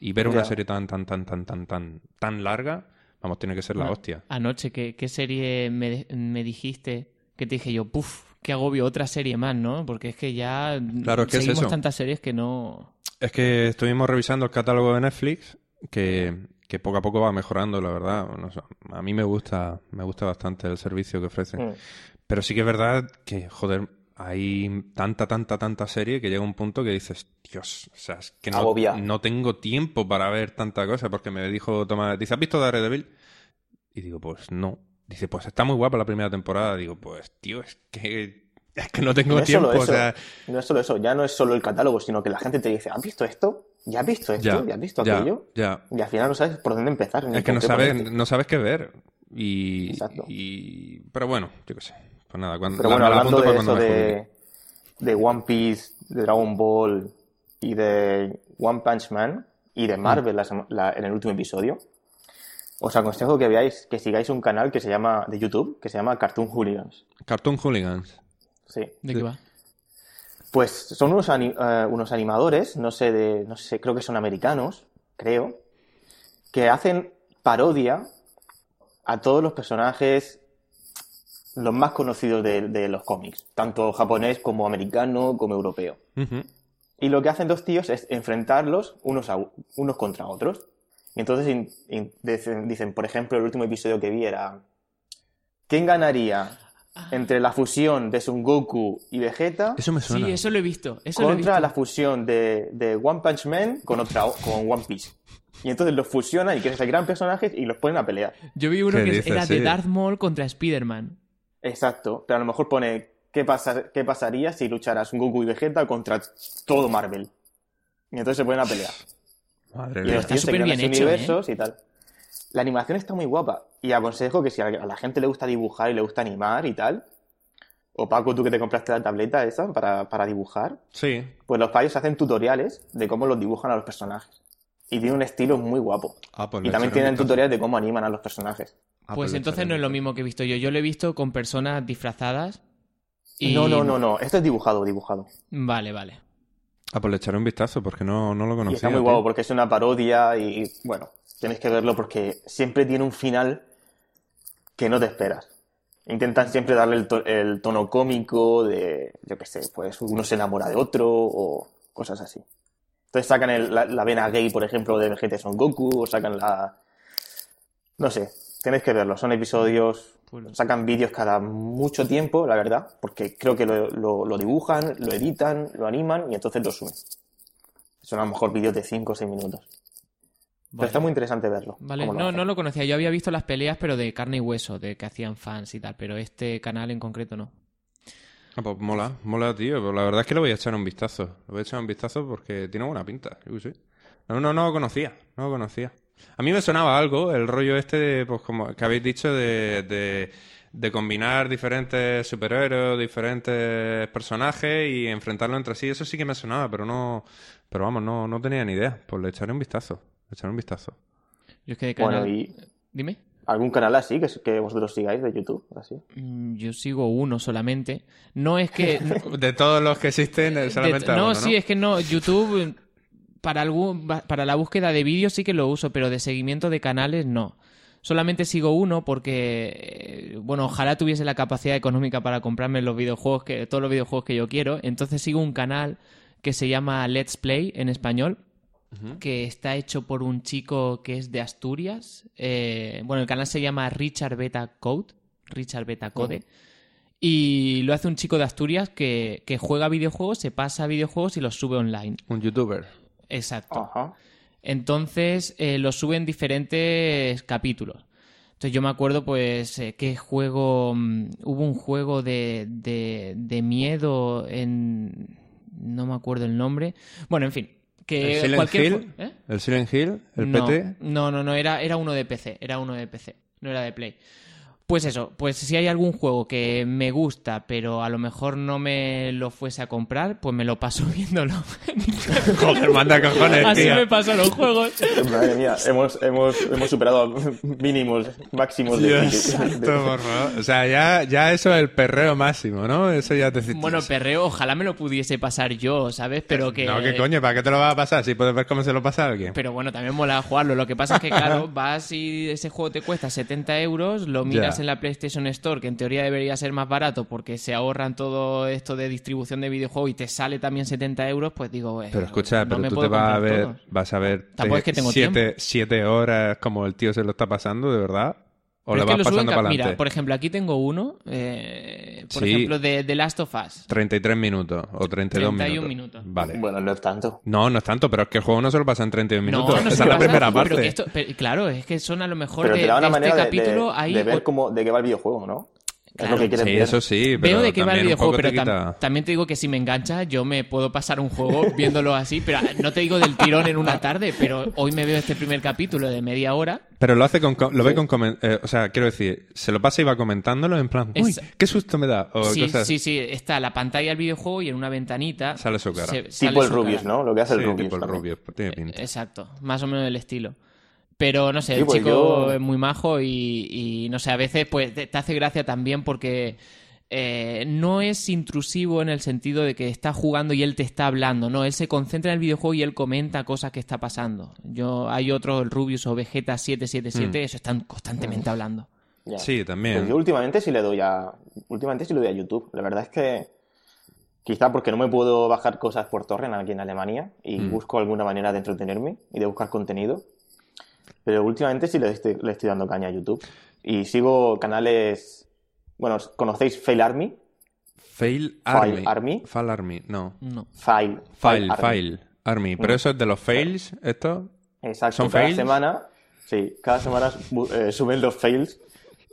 Y ver una Ya. serie tan, tan, tan, tan, tan, tan, tan larga, vamos, tiene que ser la hostia. Anoche, ¿qué, qué serie me, me dijiste? Que te dije yo, puf, qué agobio, otra serie más, ¿no? Porque es que ya Claro, es que es seguimos eso. tantas series que no... Es que estuvimos revisando el catálogo de Netflix, que, que poco a poco va mejorando, la verdad. No a mí me gusta, me gusta bastante el servicio que ofrecen. Mm. Pero sí que es verdad que, joder, hay tanta, tanta, tanta serie que llega un punto que dices, Dios, o sea, es que no, Agobia. no tengo tiempo para ver tanta cosa, porque me dijo Tomás, dice, ¿has visto Daredevil? Y digo, pues no. Dice, pues está muy guapa la primera temporada. Digo, pues, tío, es que, es que no tengo No tiempo, o sea... no es solo eso, ya no es solo el catálogo, sino que la gente te dice, ¿has visto esto? ¿Ya has visto esto? Ya, ¿Ya, has visto aquello? ya. Y al final no sabes por dónde empezar. Es que no sabes, ponerte. no sabes qué ver. Y, Exacto. y- Pero bueno, yo qué sé. Pues nada, cuando, Pero bueno, la hablando de eso de, de One Piece, de Dragon Ball y de One Punch Man y Mm. de Marvel sema- la- en el último episodio, os aconsejo que veáis, que sigáis un canal que se llama, de YouTube, que se llama Cartoon Hooligans. Cartoon Hooligans. Sí. ¿De qué va? Pues son unos, ani- eh, unos animadores, no sé de, no sé, creo que son americanos, creo, que hacen parodia a todos los personajes los más conocidos de, de los cómics, tanto japonés como americano como europeo. Y lo que hacen dos tíos es enfrentarlos unos, a, unos contra otros. Y entonces in- in- dicen, dicen, por ejemplo, el último episodio que vi era, ¿quién ganaría entre la fusión de Son Goku y Vegeta Eso me suena. Sí, eso lo he visto. Eso lo he contra visto. la fusión de, de One Punch Man con, otra, con One Piece? Y entonces los fusionan y que se crean personajes y los ponen a pelear. Yo vi uno ¿Qué que dices? era de. Darth Maul contra Spider-Man. Exacto, pero a lo mejor pone ¿qué, pasa, qué pasaría si lucharas Goku y Vegeta contra todo Marvel? Y entonces se ponen a pelear. Madre Y mía. los está tíos se crean hecho, ¿eh? universos y tal. La animación está muy guapa. Y aconsejo que si a la gente le gusta dibujar y le gusta animar y tal, o Paco, tú que te compraste la tableta esa para, para dibujar, Sí. pues los payos hacen tutoriales de cómo los dibujan a los personajes. Y tiene un estilo muy guapo. Ah, pues Y también tienen tutoriales de cómo animan a los personajes. Ah, pues le entonces no es lo mismo que he visto yo. Yo lo he visto con personas disfrazadas. Y... No, no, no, no. Esto es dibujado, dibujado. Vale, vale. Ah, pues le echaré un vistazo porque no, no lo Y conocía. está muy guapo porque es una parodia y, bueno, tienes que verlo porque siempre tiene un final que no te esperas. Intentan siempre darle el, to- el tono cómico de, yo qué sé, pues uno se enamora de otro o cosas así. Entonces sacan el- la, la vena gay, por ejemplo, de Vegeta y Son Goku o sacan la... No sé, tenéis que verlo. Son episodios, sacan vídeos cada mucho tiempo, la verdad, porque creo que lo, lo- lo dibujan, lo editan, lo animan y entonces lo suben. Son a lo mejor vídeos de 5 o 6 minutos. Pero está muy interesante verlo. Vale, cómo lo no, no lo conocía. Yo había visto las peleas, pero de carne y hueso, de que hacían fans y tal. Pero este canal en concreto no. Ah, pues mola, mola, tío. Pues la verdad es que lo voy a echar un vistazo. Lo voy a echar un vistazo porque tiene buena pinta. Yo sé. No, no, no lo conocía. No lo conocía. A mí me sonaba algo, el rollo este de, pues como que habéis dicho, de, de, de combinar diferentes superhéroes, diferentes personajes y enfrentarlos entre sí. Eso sí que me sonaba, pero no, pero vamos, no, no tenía ni idea. Pues le echaré un vistazo. Le echaré un vistazo. Yo es que de canal... Bueno, y Dime. algún canal así que, que vosotros sigáis de YouTube, así. Mm, Yo sigo uno solamente. No es que... De todos los que existen, De- solamente a no, uno, sí, es que no. YouTube, para, algún, para la búsqueda de vídeos sí que lo uso, pero de seguimiento de canales no. Solamente sigo uno porque, eh, bueno, ojalá tuviese la capacidad económica para comprarme los videojuegos, que, todos los videojuegos que yo quiero. Entonces sigo un canal que se llama Let's Play en español, que está hecho por un chico que es de Asturias. Eh, bueno, el canal se llama Richard Beta Code, Richard Beta Code. Y lo hace un chico de Asturias que, que juega videojuegos, se pasa a videojuegos y los sube online. Un youtuber. Exacto. Ajá. Entonces eh, los sube en diferentes capítulos. Entonces yo me acuerdo, pues, eh, qué juego. mm, hubo un juego de, de, de miedo en. No me acuerdo el nombre. Bueno, en fin. Que ¿El Silent cualquier Hill? ¿Eh? ¿El Silent Hill? ¿El no, PT? No, no, no, era, era uno de PC. Era uno de PC. No era de Play. Pues eso, pues si hay algún juego que me gusta, pero a lo mejor no me lo fuese a comprar, pues me lo paso viéndolo. Joder, manda cojones, Así me paso los juegos. Madre mía, hemos, hemos, hemos superado mínimos, máximos de... Dios santo, por favor. O sea, ya, ya eso es el perreo máximo, ¿no? Eso ya te Bueno, perreo, ojalá me lo pudiese pasar yo, ¿sabes? Pero que... No, ¿qué coño? ¿Para qué te lo vas a pasar? Si puedes ver cómo se lo pasa a alguien. Pero bueno, también mola jugarlo. Lo que pasa es que, claro, vas y ese juego te cuesta 70 euros, lo miras. En la PlayStation Store, que en teoría debería ser más barato porque se ahorran todo esto de distribución de videojuegos y te sale también 70 euros, pues digo, eh, Pero escucha, no pero tú te vas a ver, todos. vas a ver Tampoco te- es que tengo siete, siete horas como el tío se lo está pasando, de verdad. O Pero lo es que vas lo suben pasando para Mira, por ejemplo, aquí tengo uno, eh, por Sí. ejemplo, de The Last of Us. 33 minutos o 32 31 minutos. minutos. Vale. Bueno, no es tanto. No, no es tanto, pero es que el juego no se lo pasa en 32 minutos. No, no Esa es la primera pero parte. que esto- pero, claro, es que son a lo mejor Pero de, te da una de este de, capítulo de- hay de ver cómo, de qué va el videojuego, ¿no? Es Claro. lo que Sí, ver. eso sí, pero Veo de qué va el videojuego, pero tam- también te digo que si me engancha, yo me puedo pasar un juego viéndolo así, pero no te digo del tirón en una tarde, pero hoy me veo este primer capítulo de media hora. Pero lo hace con... co- Lo ve con... eh, o sea, quiero decir, se lo pasa y va comentándolo en plan... Uy, Es- qué susto me da. O Sí, cosas... sí, sí, está la pantalla del videojuego y en una ventanita Sale su cara. se- sale Tipo el Rubius, cara. ¿no? Lo que hace el Sí, Rubius. tipo el. Rubius, tiene pinta. Exacto, más o menos el estilo. Pero no sé, Sí, el pues chico yo- es muy majo y, y no sé, a veces pues te, te hace gracia también porque eh, no es intrusivo en el sentido de que está jugando y él te está hablando, no, él se concentra en el videojuego y él comenta cosas que está pasando. Yo hay otro, el Rubius o Vegeta 777, eso están constantemente hablando. Ya. Sí, también. Pues yo últimamente sí le doy a. Últimamente sí le doy a YouTube. La verdad es que. Quizá porque no me puedo bajar cosas por torrent aquí en Alemania y Mm. busco alguna manera de entretenerme y de buscar contenido. Pero últimamente sí le estoy, le estoy dando caña a YouTube. Y sigo canales. Bueno, ¿conocéis Fail Army? Fail Fail Army. Fail Army, no. No. Fail. Fail, Army. Fail Army. Pero Mm. eso es de los fails, esto. Exacto. ¿Son cada fails? semana. Sí, cada semana eh, suben los fails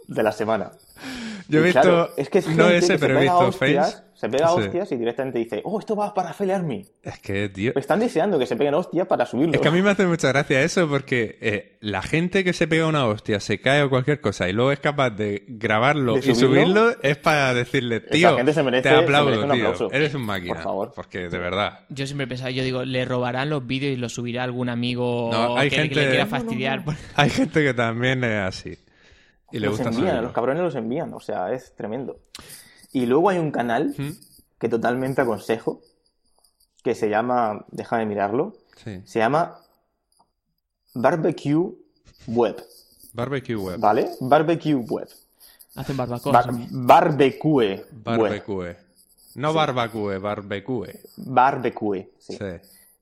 de la semana. Yo he visto. claro, es que es no ese, que pero he se pega visto hostias, fails. Se pega Sí. hostias y directamente dice, oh, esto va para Fail Army. Es que, tío. Están deseando que se peguen hostias para subirlo. Es que a mí me hace mucha gracia eso porque eh, la gente que se pega una hostia, se cae o cualquier cosa y luego es capaz de grabarlo ¿De y subirlo? subirlo es para decirle, tío, gente se merece- te se aplaudo, merece un tío. Eres un máquina. Por favor. Porque de verdad. Yo siempre he pensado, yo digo, le robarán los vídeos y los subirá algún amigo No, hay que, gente- que le quiera No, no, fastidiar. Hay gente que también es así. Y le los gusta envían, los cabrones los envían, o sea, es tremendo. Y luego hay un canal ¿Mm? que totalmente aconsejo, que se llama, déjame mirarlo, Sí. se llama Barbecue Web, Barbecue web. ¿vale? Barbecue Web. Hacen barbacoa. Bar- barbecue Web. Barbecue. No barbecue, barbecue. Barbecue, sí. Sí.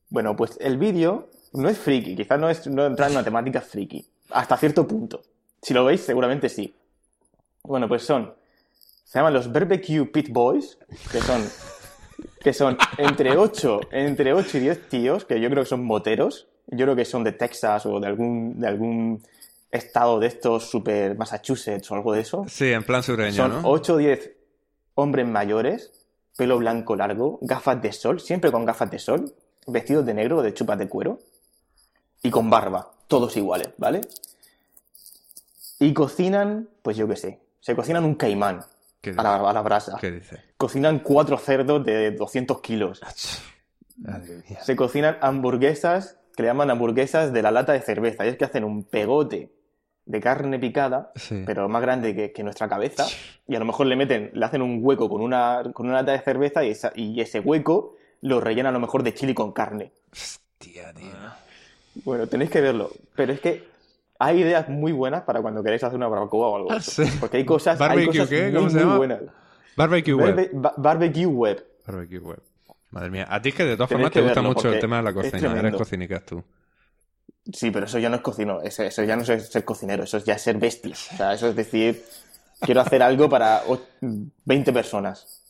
Bueno, pues el vídeo no es friki, quizás no, es, no entra en una temática friki, hasta cierto punto. Si lo veis, seguramente sí. Bueno, pues son, se llaman los Barbecue Pit Boys, que son, que son entre 8, entre 8 y 10 tíos, que yo creo que son moteros, yo creo que son de Texas o de algún, de algún estado de estos super Massachusetts o algo de eso. Sí, en plan sureño, Son ¿no? 8 o 10 hombres mayores, pelo blanco largo, gafas de sol, siempre con gafas de sol, vestidos de negro o de chupas de cuero, y con barba, todos iguales, ¿vale? Y cocinan, pues yo qué sé, se cocinan un caimán ¿Qué a la, a la brasa. ¿Qué dice? Cocinan cuatro cerdos de 200 kilos. Se cocinan hamburguesas, que le llaman hamburguesas de la lata de cerveza. Y es que hacen un pegote de carne picada, Sí. pero más grande que, que nuestra cabeza. Y a lo mejor le meten, le hacen un hueco con una, con una lata de cerveza y, esa- y ese hueco lo rellenan a lo mejor de chili con carne. Hostia, tío. Bueno, tenéis que verlo. Pero es que hay ideas muy buenas para cuando queréis hacer una barbacoa o algo. Ah, sí. Porque hay cosas, hay ¿Barbecue cosas qué? muy, ¿Cómo se muy llama? buenas. Barbecue web. Barbe- ba- barbecue web. Barbecue web. Madre mía. A ti es que de todas formas que te gusta mucho el tema de la cocina. Eres cocinicas tú. Sí, pero eso ya no es cocino, eso, eso ya no es ser cocinero, eso es ya ser bestia. O sea, eso es decir, quiero hacer algo para 20 personas.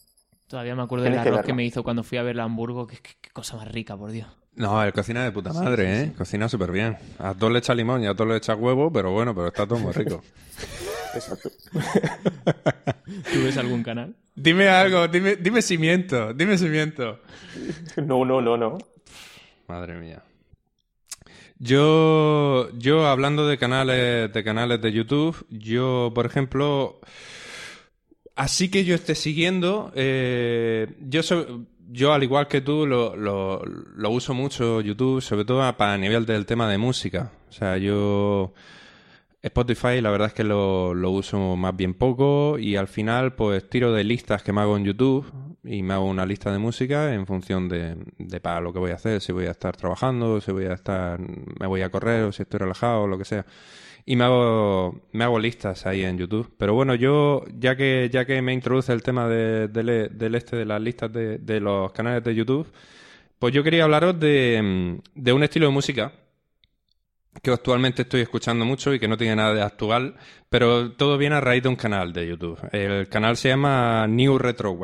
Todavía me acuerdo del arroz que, me hizo cuando fui a ver a Hamburgo. Qué, cosa más rica, por Dios. No, el cocina de puta madre, ¿eh? Cocina súper bien. A todos le echa limón y a todos le echa huevo, pero bueno, pero está todo muy rico. Exacto. ¿Tú ves algún canal? Dime algo, dime, dime cimiento, dime cimiento. No, no, no, no. Madre mía. Yo, yo hablando de canales, de canales de YouTube, yo, por ejemplo, así que yo esté siguiendo, eh, yo, yo al igual que tú lo, lo, lo, uso mucho YouTube, sobre todo para nivel del tema de música. O sea, yo Spotify la verdad es que lo, lo uso más bien poco y al final pues tiro de listas que me hago en YouTube y me hago una lista de música en función de, de para lo que voy a hacer, si voy a estar trabajando, si voy a estar, me voy a correr o si estoy relajado o lo que sea y me hago, me hago listas ahí en YouTube. Pero bueno, yo, ya que, ya que me introduce el tema de, del este de las listas de, de, los canales de YouTube, pues yo quería hablaros de, de un estilo de música que actualmente estoy escuchando mucho y que no tiene nada de actual, pero todo viene a raíz de un canal de YouTube. El canal se llama New Retro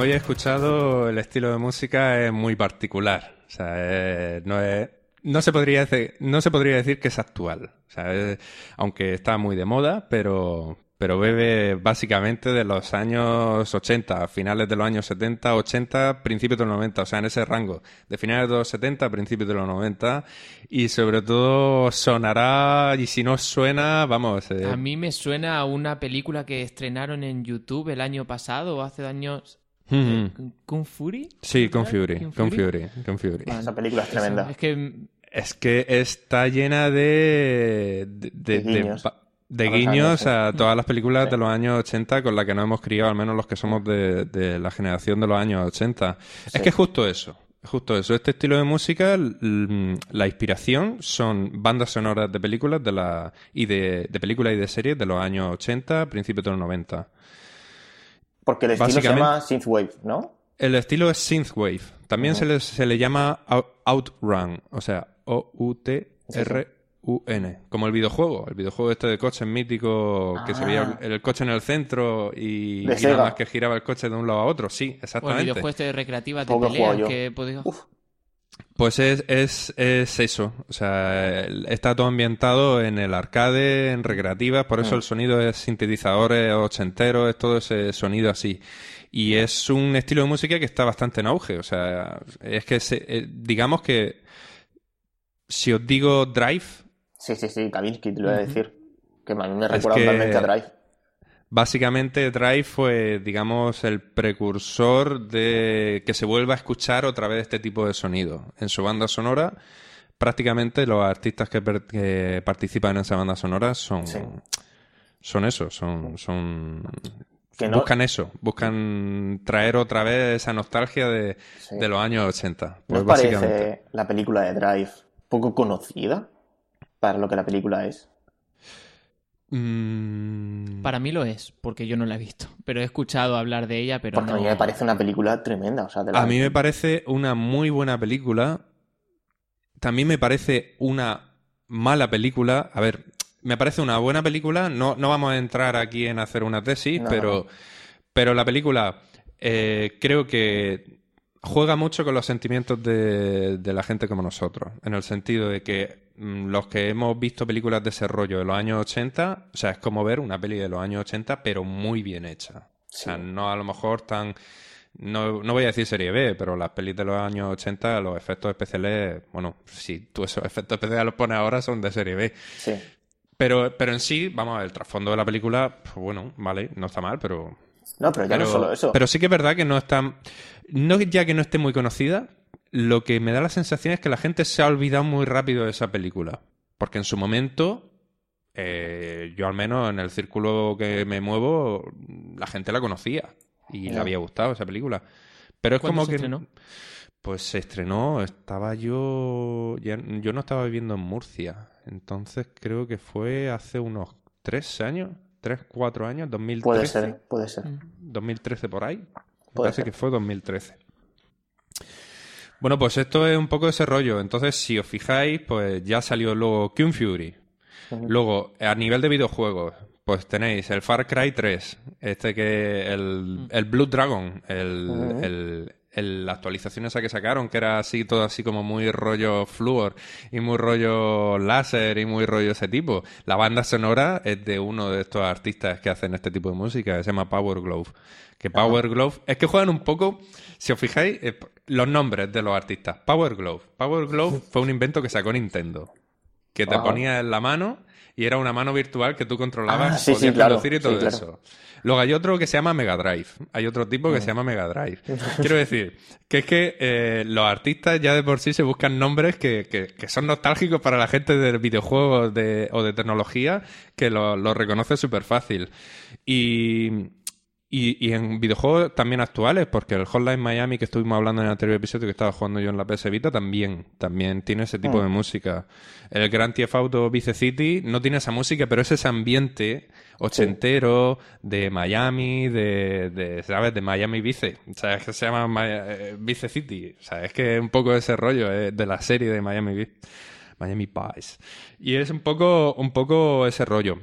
como habéis escuchado, el estilo de música es muy particular. O sea, no es no se podría decir, no se podría decir que es actual. O sea, aunque está muy de moda, pero, pero bebe básicamente de los años 80, finales de los años 70, 80, principios de los 90, o sea, en ese rango, de finales de los 70, principios de los 90, y sobre todo sonará, y si no suena, vamos. Eh. A mí me suena a una película que estrenaron en YouTube el año pasado, o hace años, ¿Kung Fury? Sí, Kung Fury. Kung Fury. Kung Fury. esa película es tremenda. Es que... Es que está llena de... De, guiños, a todas las películas de los años 80 con las que nos hemos criado, al menos los que somos de, la generación de los años 80. Es que es justo eso. Justo eso. Este estilo de música, la inspiración son bandas sonoras de películas de la, y de, de películas y de series de los años 80, principios de los 90. Porque el estilo se llama Synthwave, ¿no? El estilo es Synthwave. También se, le, se le llama Outrun, o sea, O-U-T-R-U-N. Como el videojuego, el videojuego este de coches mítico que se veía ah. el, coche en el centro y, nada más que giraba el coche de un lado a otro. Sí, exactamente. O el videojuego este de recreativa de pelea que Pues es, es, es, eso, o sea, está todo ambientado en el arcade, en recreativas, por eso mm. el sonido es sintetizadores ochenteros, es todo ese sonido así. Y es un estilo de música que está bastante en auge, o sea, es que eh, digamos que si os digo Drive... Sí, sí, sí, Kavinsky te lo voy a decir, que a mí me recuerda totalmente a Drive. Básicamente Drive fue, digamos, el precursor de que se vuelva a escuchar otra vez este tipo de sonido. En su banda sonora, prácticamente los artistas que, participan en esa banda sonora son, son eso, son, son buscan eso, buscan traer otra vez esa nostalgia de, los años 80. Pues parece la película de Drive poco conocida para lo que la película es? Mm, Para mí lo es, porque yo no la he visto. Pero he escuchado hablar de ella, pero Porque a mí me parece una película tremenda. O sea, de la- A mí me parece una muy buena película. También me parece una mala película. A ver, me parece una buena película. No, no vamos a entrar aquí en hacer una tesis, No, pero, pero la película eh, creo que juega mucho con los sentimientos de, de la gente como nosotros. En el sentido de que mm, los que hemos visto películas de ese rollo de los años 80, o sea, es como ver una peli de los años 80, pero muy bien hecha. O sea, no a lo mejor tan... No, no voy a decir serie B, pero las pelis de los años 80, los efectos especiales, bueno, si tú esos efectos especiales los pones ahora son de serie B. Sí. Pero, pero en sí, vamos a ver, el trasfondo de la película, pues bueno, vale, no está mal, pero... No, pero ya Pero, no es solo eso. pero sí que es verdad que no está... No ya que no esté muy conocida, lo que me da la sensación es que la gente se ha olvidado muy rápido de esa película. Porque en su momento, eh, yo al menos en el círculo que me muevo, la gente la conocía y le Ya. había gustado esa película. Pero es ¿Cuándo como se que... estrenó? Pues se estrenó, estaba yo... ya- yo no estaba viviendo en Murcia. Entonces creo que fue hace unos tres años, tres, cuatro años, 2013. Puede ser, puede ser. 2013 por ahí. Parece ser. que fue 2013. Bueno, pues esto es un poco ese rollo. Entonces, si os fijáis, pues ya salió luego Kung Fury. Luego, a nivel de videojuegos, pues tenéis el Far Cry 3, este que el, el Blue Dragon, el- el- la actualización esa que sacaron, que era así, todo así como muy rollo fluor y muy rollo láser y muy rollo ese tipo. La banda sonora es de uno de estos artistas que hacen este tipo de música, que se llama Power Glove. Que Power Glove, es que juegan un poco, si os fijáis, eh, los nombres de los artistas. Power Glove. Power Glove fue un invento que sacó Nintendo que te Ajá. ponías en la mano y era una mano virtual que tú controlabas, Ah, sí, sí, podías claro, conducir y todo sí, claro. eso. Luego hay otro que se llama Mega Drive. Hay otro tipo que se llama Mega Drive. Quiero decir, que es que eh, los artistas ya de por sí se buscan nombres que, que- que son nostálgicos para la gente de videojuegos de- o de tecnología, que lo, lo reconoce súper fácil. Y, y, y en videojuegos también actuales, porque el Hotline Miami que estuvimos hablando en el anterior episodio que estaba jugando yo en la PS Vita también, también tiene ese tipo Mm. de música. El Grand Theft Auto Vice City no tiene esa música, pero es ese ambiente ochentero de Miami, de, de, ¿sabes? De Miami Vice. O sea, es que se llama Ma- eh, Vice City. O sea, es que es un poco ese rollo eh, de la serie de Miami Vice. Miami Pies. Y es un poco, un poco ese rollo.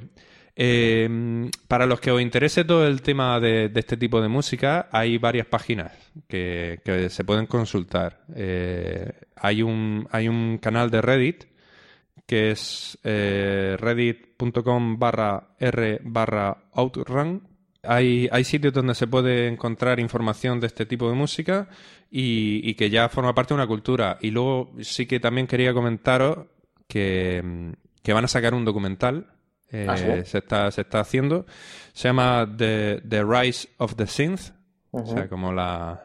Eh, para los que os interese todo el tema de, este tipo de música, hay varias páginas que, se pueden consultar. Eh, hay, un, hay un canal de Reddit que es eh, reddit.com barra r barra outrun. Hay, hay sitios donde se puede encontrar información de este tipo de música y, y que ya forma parte de una cultura. Y luego sí que también quería comentaros que, que van a sacar un documental. Eh, ¿Ah, sí? se, está, se está haciendo. Se llama The, The Rise of the Synth. O sea, como la,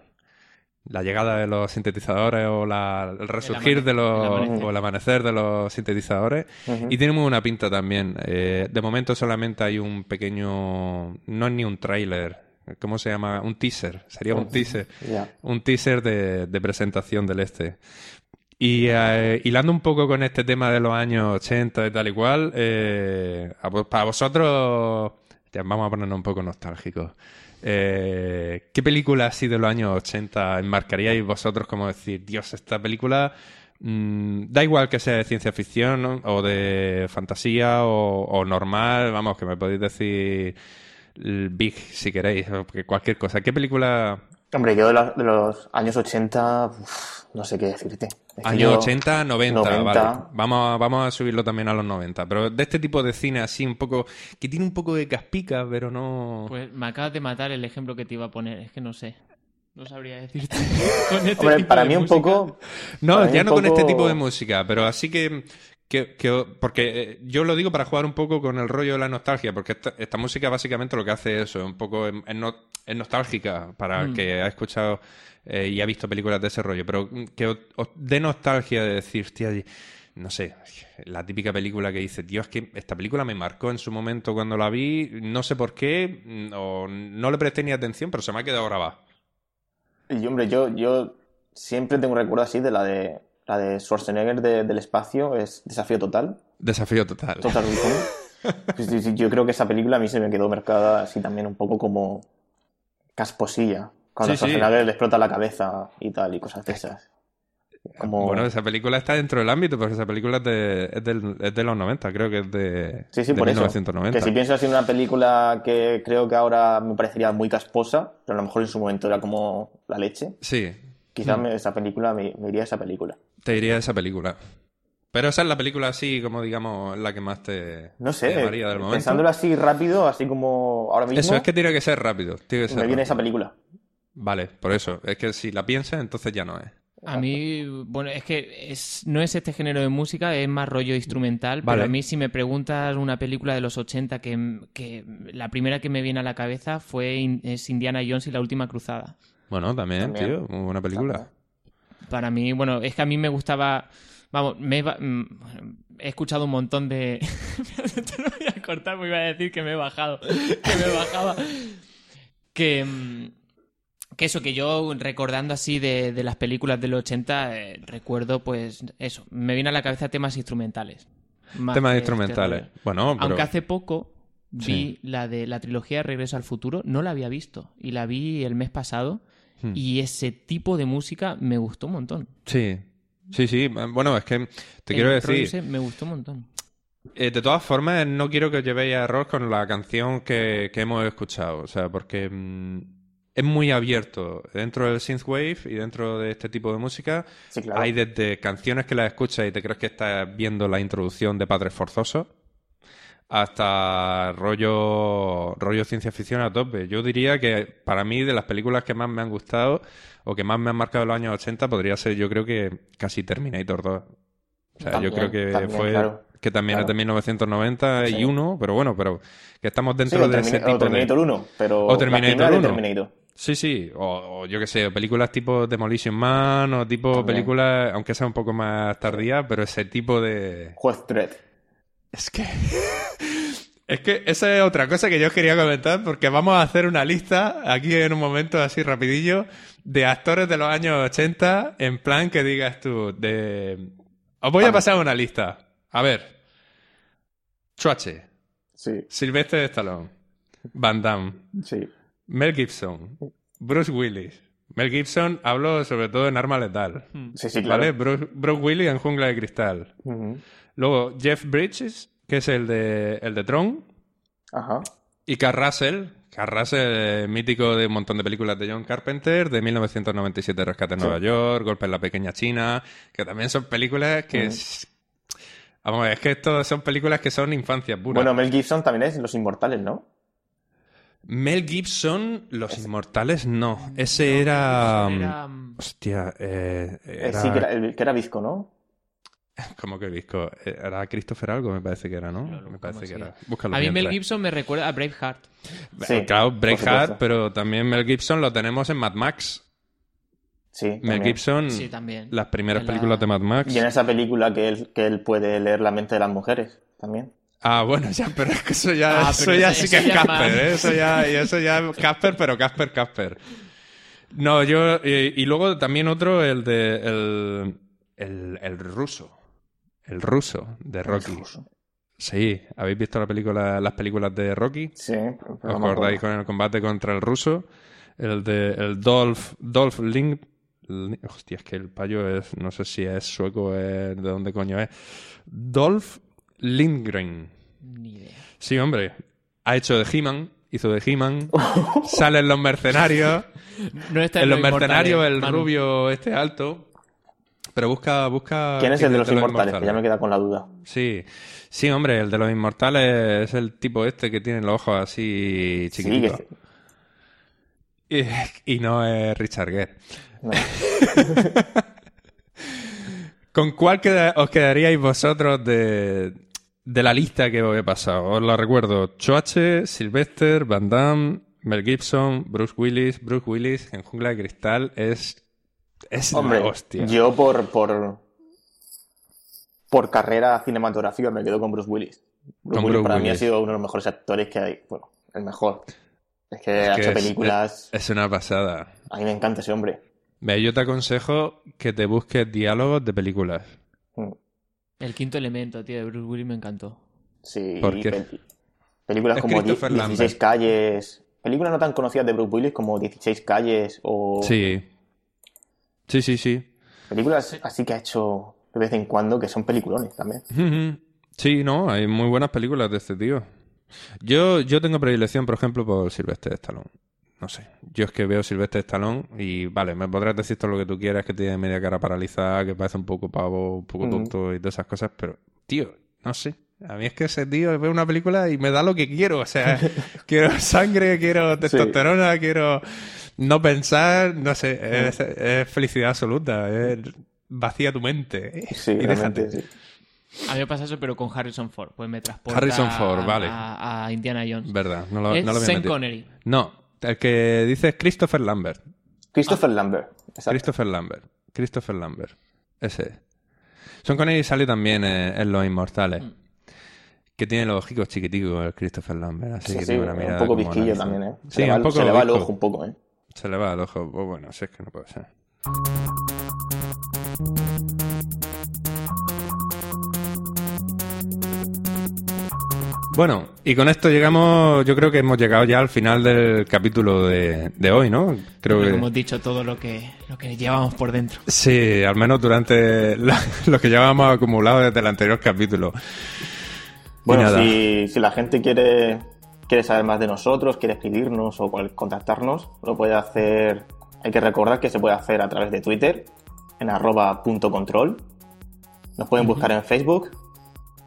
la llegada de los sintetizadores o la, el resurgir de los, el amanecer. o el amanecer de los sintetizadores. Y tiene muy buena pinta también. Eh, de momento solamente hay un pequeño, no es ni un tráiler, ¿cómo se llama? Un teaser, sería un teaser. Un teaser de, de presentación del este. Y eh, hilando un poco con este tema de los años 80 y tal y cual, eh, para vosotros, vamos a ponernos un poco nostálgicos. Eh, ¿Qué película así de los años 80 enmarcaríais vosotros como decir, Dios, esta película mm, da igual que sea de ciencia ficción o de fantasía o, normal, vamos, que me podéis decir Big si queréis, cualquier cosa. ¿Qué película Hombre, yo de, la- de los años 80, uf, no sé qué decirte. Es Años yo- 80, 90, 90. vale. Vamos a, vamos a subirlo también a los 90. Pero de este tipo de cine así un poco... Que tiene un poco de caspica, pero no... Pues me acabas de matar el ejemplo que te iba a poner. Es que no sé. No sabría decirte. Con este Hombre, tipo para de mí un poco... no, ya no con este tipo de música, pero así que... que, que- porque eh, yo lo digo para jugar un poco con el rollo de la nostalgia, porque esta, esta música básicamente lo que hace es eso, un poco es, es no- es nostálgica para el Mm. que ha escuchado eh, y ha visto películas de ese rollo, pero mm, que os, os dé nostalgia de decir, hostia, no sé, la típica película que dice, tío, es que esta película me marcó en su momento cuando la vi, no sé por qué, mm, o no le presté ni atención, pero se me ha quedado grabada. Y hombre, yo, yo siempre tengo un recuerdo así de la de la de Schwarzenegger de- del espacio, es Desafío Total, Desafío total. Total yo creo que esa película a mí se me quedó marcada así también un poco como casposilla. Cuando Sí, sí. Schwarzenegger le explota la cabeza y tal, y cosas de esas. Como... Bueno, esa película está dentro del ámbito, pero esa película es de, es del- es de los 90, creo que es de, Sí, sí, de por eso. 1990. Que si piensas en una película que creo que ahora me parecería muy casposa, pero a lo mejor en su momento era como la leche, Sí, quizás me- esa película me, me iría a esa película. Te diría esa película. Pero esa es la película así, como digamos, la que más te, No sé, te llamaría del momento. pensándolo así rápido, así como ahora mismo, Eso es que tiene que ser rápido. Tiene que ser me viene esa película. Vale, por eso. Es que si la piensas, entonces ya no es. A mí, bueno, es que es, no es este género de música, es más rollo instrumental, Vale. pero a mí si me preguntas una película de los 80 que, que la primera que me viene a la cabeza fue es Indiana Jones y la última cruzada. Bueno, también, También. tío. Muy buena película. También. Para mí, bueno, es que a mí me gustaba. Vamos, me he mm, he escuchado un montón de. Esto lo voy a cortar porque iba a decir que me he bajado. Que me bajaba. Que. mm, Que eso, que yo recordando así de, de las películas del 80, eh, recuerdo pues eso, me viene a la cabeza temas instrumentales. Temas este instrumentales. rollo. Bueno, pero... Aunque hace poco vi Sí. la de la trilogía Regreso al Futuro, no la había visto y la vi el mes pasado Hmm. y ese tipo de música me gustó un montón. Sí. Sí, sí. Bueno, es que te El quiero decir... me gustó un montón. Eh, de todas formas, no quiero que os llevéis a error con la canción que, que hemos escuchado. O sea, porque mm, es muy abierto. Dentro del synthwave y dentro de este tipo de música Sí, claro. hay desde canciones que las escuchas y te crees que estás viendo la introducción de Padres Forzosos hasta rollo, rollo ciencia ficción a tope. Yo diría que para mí de las películas que más me han gustado o que más me han marcado los años 80 podría ser yo creo que casi Terminator 2. O sea, yo creo que también, fue claro. que también es de Claro. 1991, pero bueno, pero que estamos Sí, dentro o, de ese o tipo Terminator de 1, pero O Terminator la primera de 1. Terminator. Sí, sí, o, o yo qué sé, películas tipo Demolition Man o tipo También. películas, aunque sea un poco más tardía, pero ese tipo de Juez Dredd. es que es que esa es otra cosa que yo quería comentar porque vamos a hacer una lista aquí en un momento así rapidillo de actores de los años 80 en plan que digas tú de os voy a pasar una lista. A ver. Schwarze, Sí, Sylvester Stallone, Van Damme, sí. Mel Gibson, Bruce Willis. Mel Gibson habló sobre todo en Arma Letal. Sí, sí, claro. ¿Vale? Bruce, Bruce Willis en Jungla de Cristal. Luego Jeff Bridges, que es el de, el de Tron. Ajá. Y Carl Russell. Carl Russell, eh, mítico de un montón de películas de John Carpenter, de 1997 Rescate en Nueva York, Golpe en la Pequeña China, que también son películas que... es- Vamos a ver, es que esto son películas que son infancia pura. Bueno, Mel Gibson también es Los Inmortales, ¿no? Mel Gibson, Los Inmortales, no. Ese era... Era, mm, Hostia, eh, Eh, era... sí, que era, el- que era Visco, ¿no? ¿Cómo que disco? Eh, Era Christopher algo, me parece que era, ¿no? Lo- lo me parece buscamos, que sí. era. Búscalo a mí Mel. Gibson me recuerda a Braveheart. Sí, claro, Braveheart, pero también Mel Gibson lo tenemos en Mad Max. Sí. Mel también. Gibson, Sí, también. las primeras la- películas de Mad Max. Y en esa película que él, que él puede leer la mente de las mujeres también. Ah, bueno, ya, pero es que eso ya, Ah, eso ya eso- sí que eso es Casper, ¿eh? Eso ya, y eso ya es Casper, pero Casper, Casper. No, yo, y, y luego también otro, el de, el, el, el ruso. El ruso, de Rocky. Sí, ¿habéis visto la película, las películas de Rocky? Sí. pero ¿Os acordáis con el combate contra el ruso? El de el Dolph, Dolph Ling... Li- Hostia, es que el payo es... No sé si es sueco o es... ¿De dónde coño es? Dolph Lindgren. Ni idea. Sí, hombre. Ha hecho de He-Man. Hizo de He-Man. Sale en Los Mercenarios. No está en Los Mercenarios el Manu. rubio este alto. Pero busca... busca ¿Quién es el de los inmortales? Inmortales. Que ya me queda con la duda. Sí, sí, hombre, el de los inmortales es el tipo este que tiene los ojos así Sí, chiquititos. que... Y, y no es Richard Gere. no. ¿Con cuál queda- os quedaríais vosotros de, de la lista que os he pasado? Os la recuerdo. Choache, Sylvester, Van Damme, Mel Gibson, Bruce Willis. Bruce Willis en Jungla de Cristal es... Es Hombre, la hostia. yo por, por, por carrera cinematográfica me quedo con Bruce Willis. Bruce Con Willis Bruce para mí ha sido uno de los mejores actores que hay. Bueno, el mejor. Es que Es ha que hecho es- películas. Es una pasada. A mí me encanta ese hombre. Ve, yo te aconsejo que te busques diálogos de películas. Mm. El quinto elemento, tío, de Bruce Willis me encantó. Sí, ¿Por y qué? pel- películas Es como Die- Christopher 16 Lambert. calles. Películas no tan conocidas de Bruce Willis como 16 calles o Sí. Sí, sí, sí. películas así que ha hecho de vez en cuando que son peliculones también. Sí, no, hay muy buenas películas de este tío. Yo, yo tengo predilección, por ejemplo, por Sylvester Stallone. No sé, yo es que veo Sylvester Stallone y vale, me podrás decir todo lo que tú quieras, que tiene media cara paralizada, que parece un poco pavo, un poco tonto y todas esas cosas, pero, tío, no sé. A mí es que ese tío ve una película y me da lo que quiero. O sea, quiero sangre, quiero testosterona, quiero no pensar, no sé, es, es felicidad absoluta. Es vacía tu mente. Sí, y déjate. sí. A mí me pasa eso, pero con Harrison Ford. Pues me transporta Harrison Ford, a, vale. a, a Indiana Jones. Verdad, no lo, es no lo. Connery. No, el que dice es Christopher Lambert. Christopher Lambert. exacto. Christopher Lambert. Christopher Lambert. Ese. es. Sean Connery sale también en, en Los Inmortales. Mm. Que tiene los ojicos chiquiticos el Christopher Lambert. Así Sí, que sí, tiene una un poco visquillo también, ¿eh? Se Sí, le va, un poco se le va el ojo un poco, ¿eh? Se le va el ojo. Pues bueno, si es que no puede ser. Bueno, y con esto llegamos, yo creo que hemos llegado ya al final del capítulo de, de hoy, ¿no? Creo que hemos dicho todo lo que, lo que llevamos por dentro. Sí, al menos durante la- lo que llevábamos acumulado desde el anterior capítulo. Bueno, si, si la gente quiere, quiere saber más de nosotros, quiere escribirnos o contactarnos, lo puede hacer. Hay que recordar que se puede hacer a través de Twitter, en arroba punto control. Nos pueden buscar en Facebook,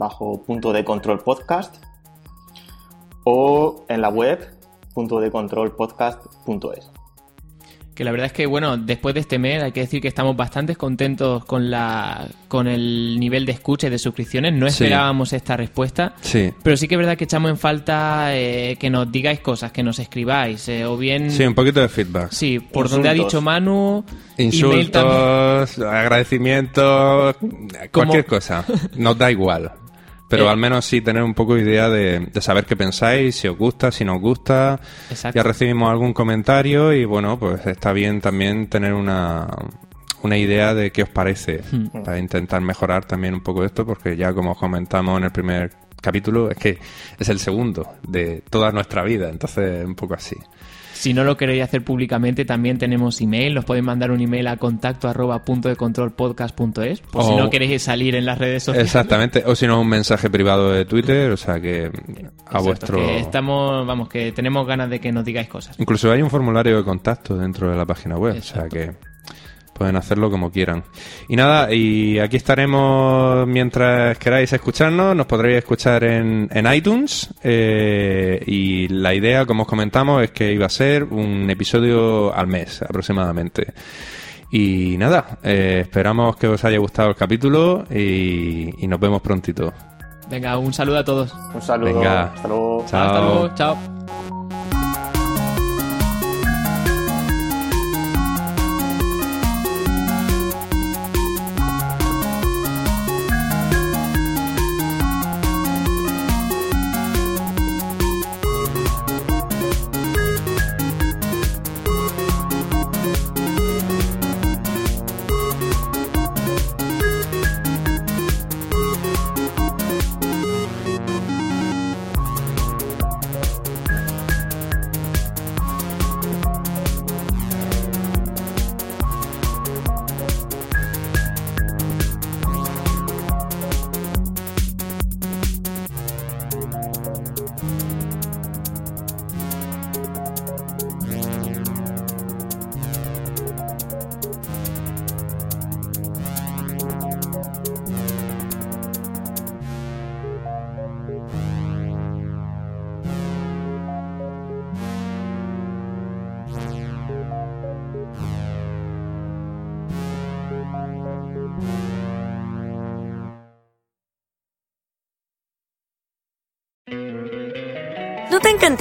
bajo punto de control podcast. O en la web, punto de control podcast.es. Que la verdad es que, bueno, después de este mes hay que decir que estamos bastante contentos con la con el nivel de escucha y de suscripciones. No Sí. esperábamos esta respuesta. Sí. Pero sí que es verdad que echamos en falta eh, que nos digáis cosas, que nos escribáis, eh, o bien... Sí, un poquito de feedback. Sí, por donde ha dicho Manu. Insultos, agradecimientos, cualquier cosa. Nos da igual. Pero Eh. al menos sí tener un poco de idea de, de saber qué pensáis, si os gusta, si no os gusta. Exacto. Ya recibimos algún comentario y bueno, pues está bien también tener una, una idea de qué os parece Hmm. para intentar mejorar también un poco esto porque ya como os comentamos en el primer capítulo es que es el segundo de toda nuestra vida, entonces un poco así. Si no lo queréis hacer públicamente, también tenemos email. Nos podéis mandar un email a contacto arroba punto de control podcast.es. Por si O- no queréis salir en las redes sociales. Exactamente, o si no un mensaje privado de Twitter, o sea que a Exacto, vuestro... que estamos, vamos, que tenemos ganas de que nos digáis cosas. Incluso hay un formulario de contacto dentro de la página web, Exacto. o sea que pueden hacerlo como quieran. Y nada, y aquí estaremos mientras queráis escucharnos, nos podréis escuchar en, en iTunes eh, y la idea, como os comentamos, es que iba a ser un episodio al mes aproximadamente. Y nada, eh, esperamos que os haya gustado el capítulo y, y nos vemos prontito. Venga, un saludo a todos. Un saludo. Venga. Hasta luego. Chao. Hasta luego, chao.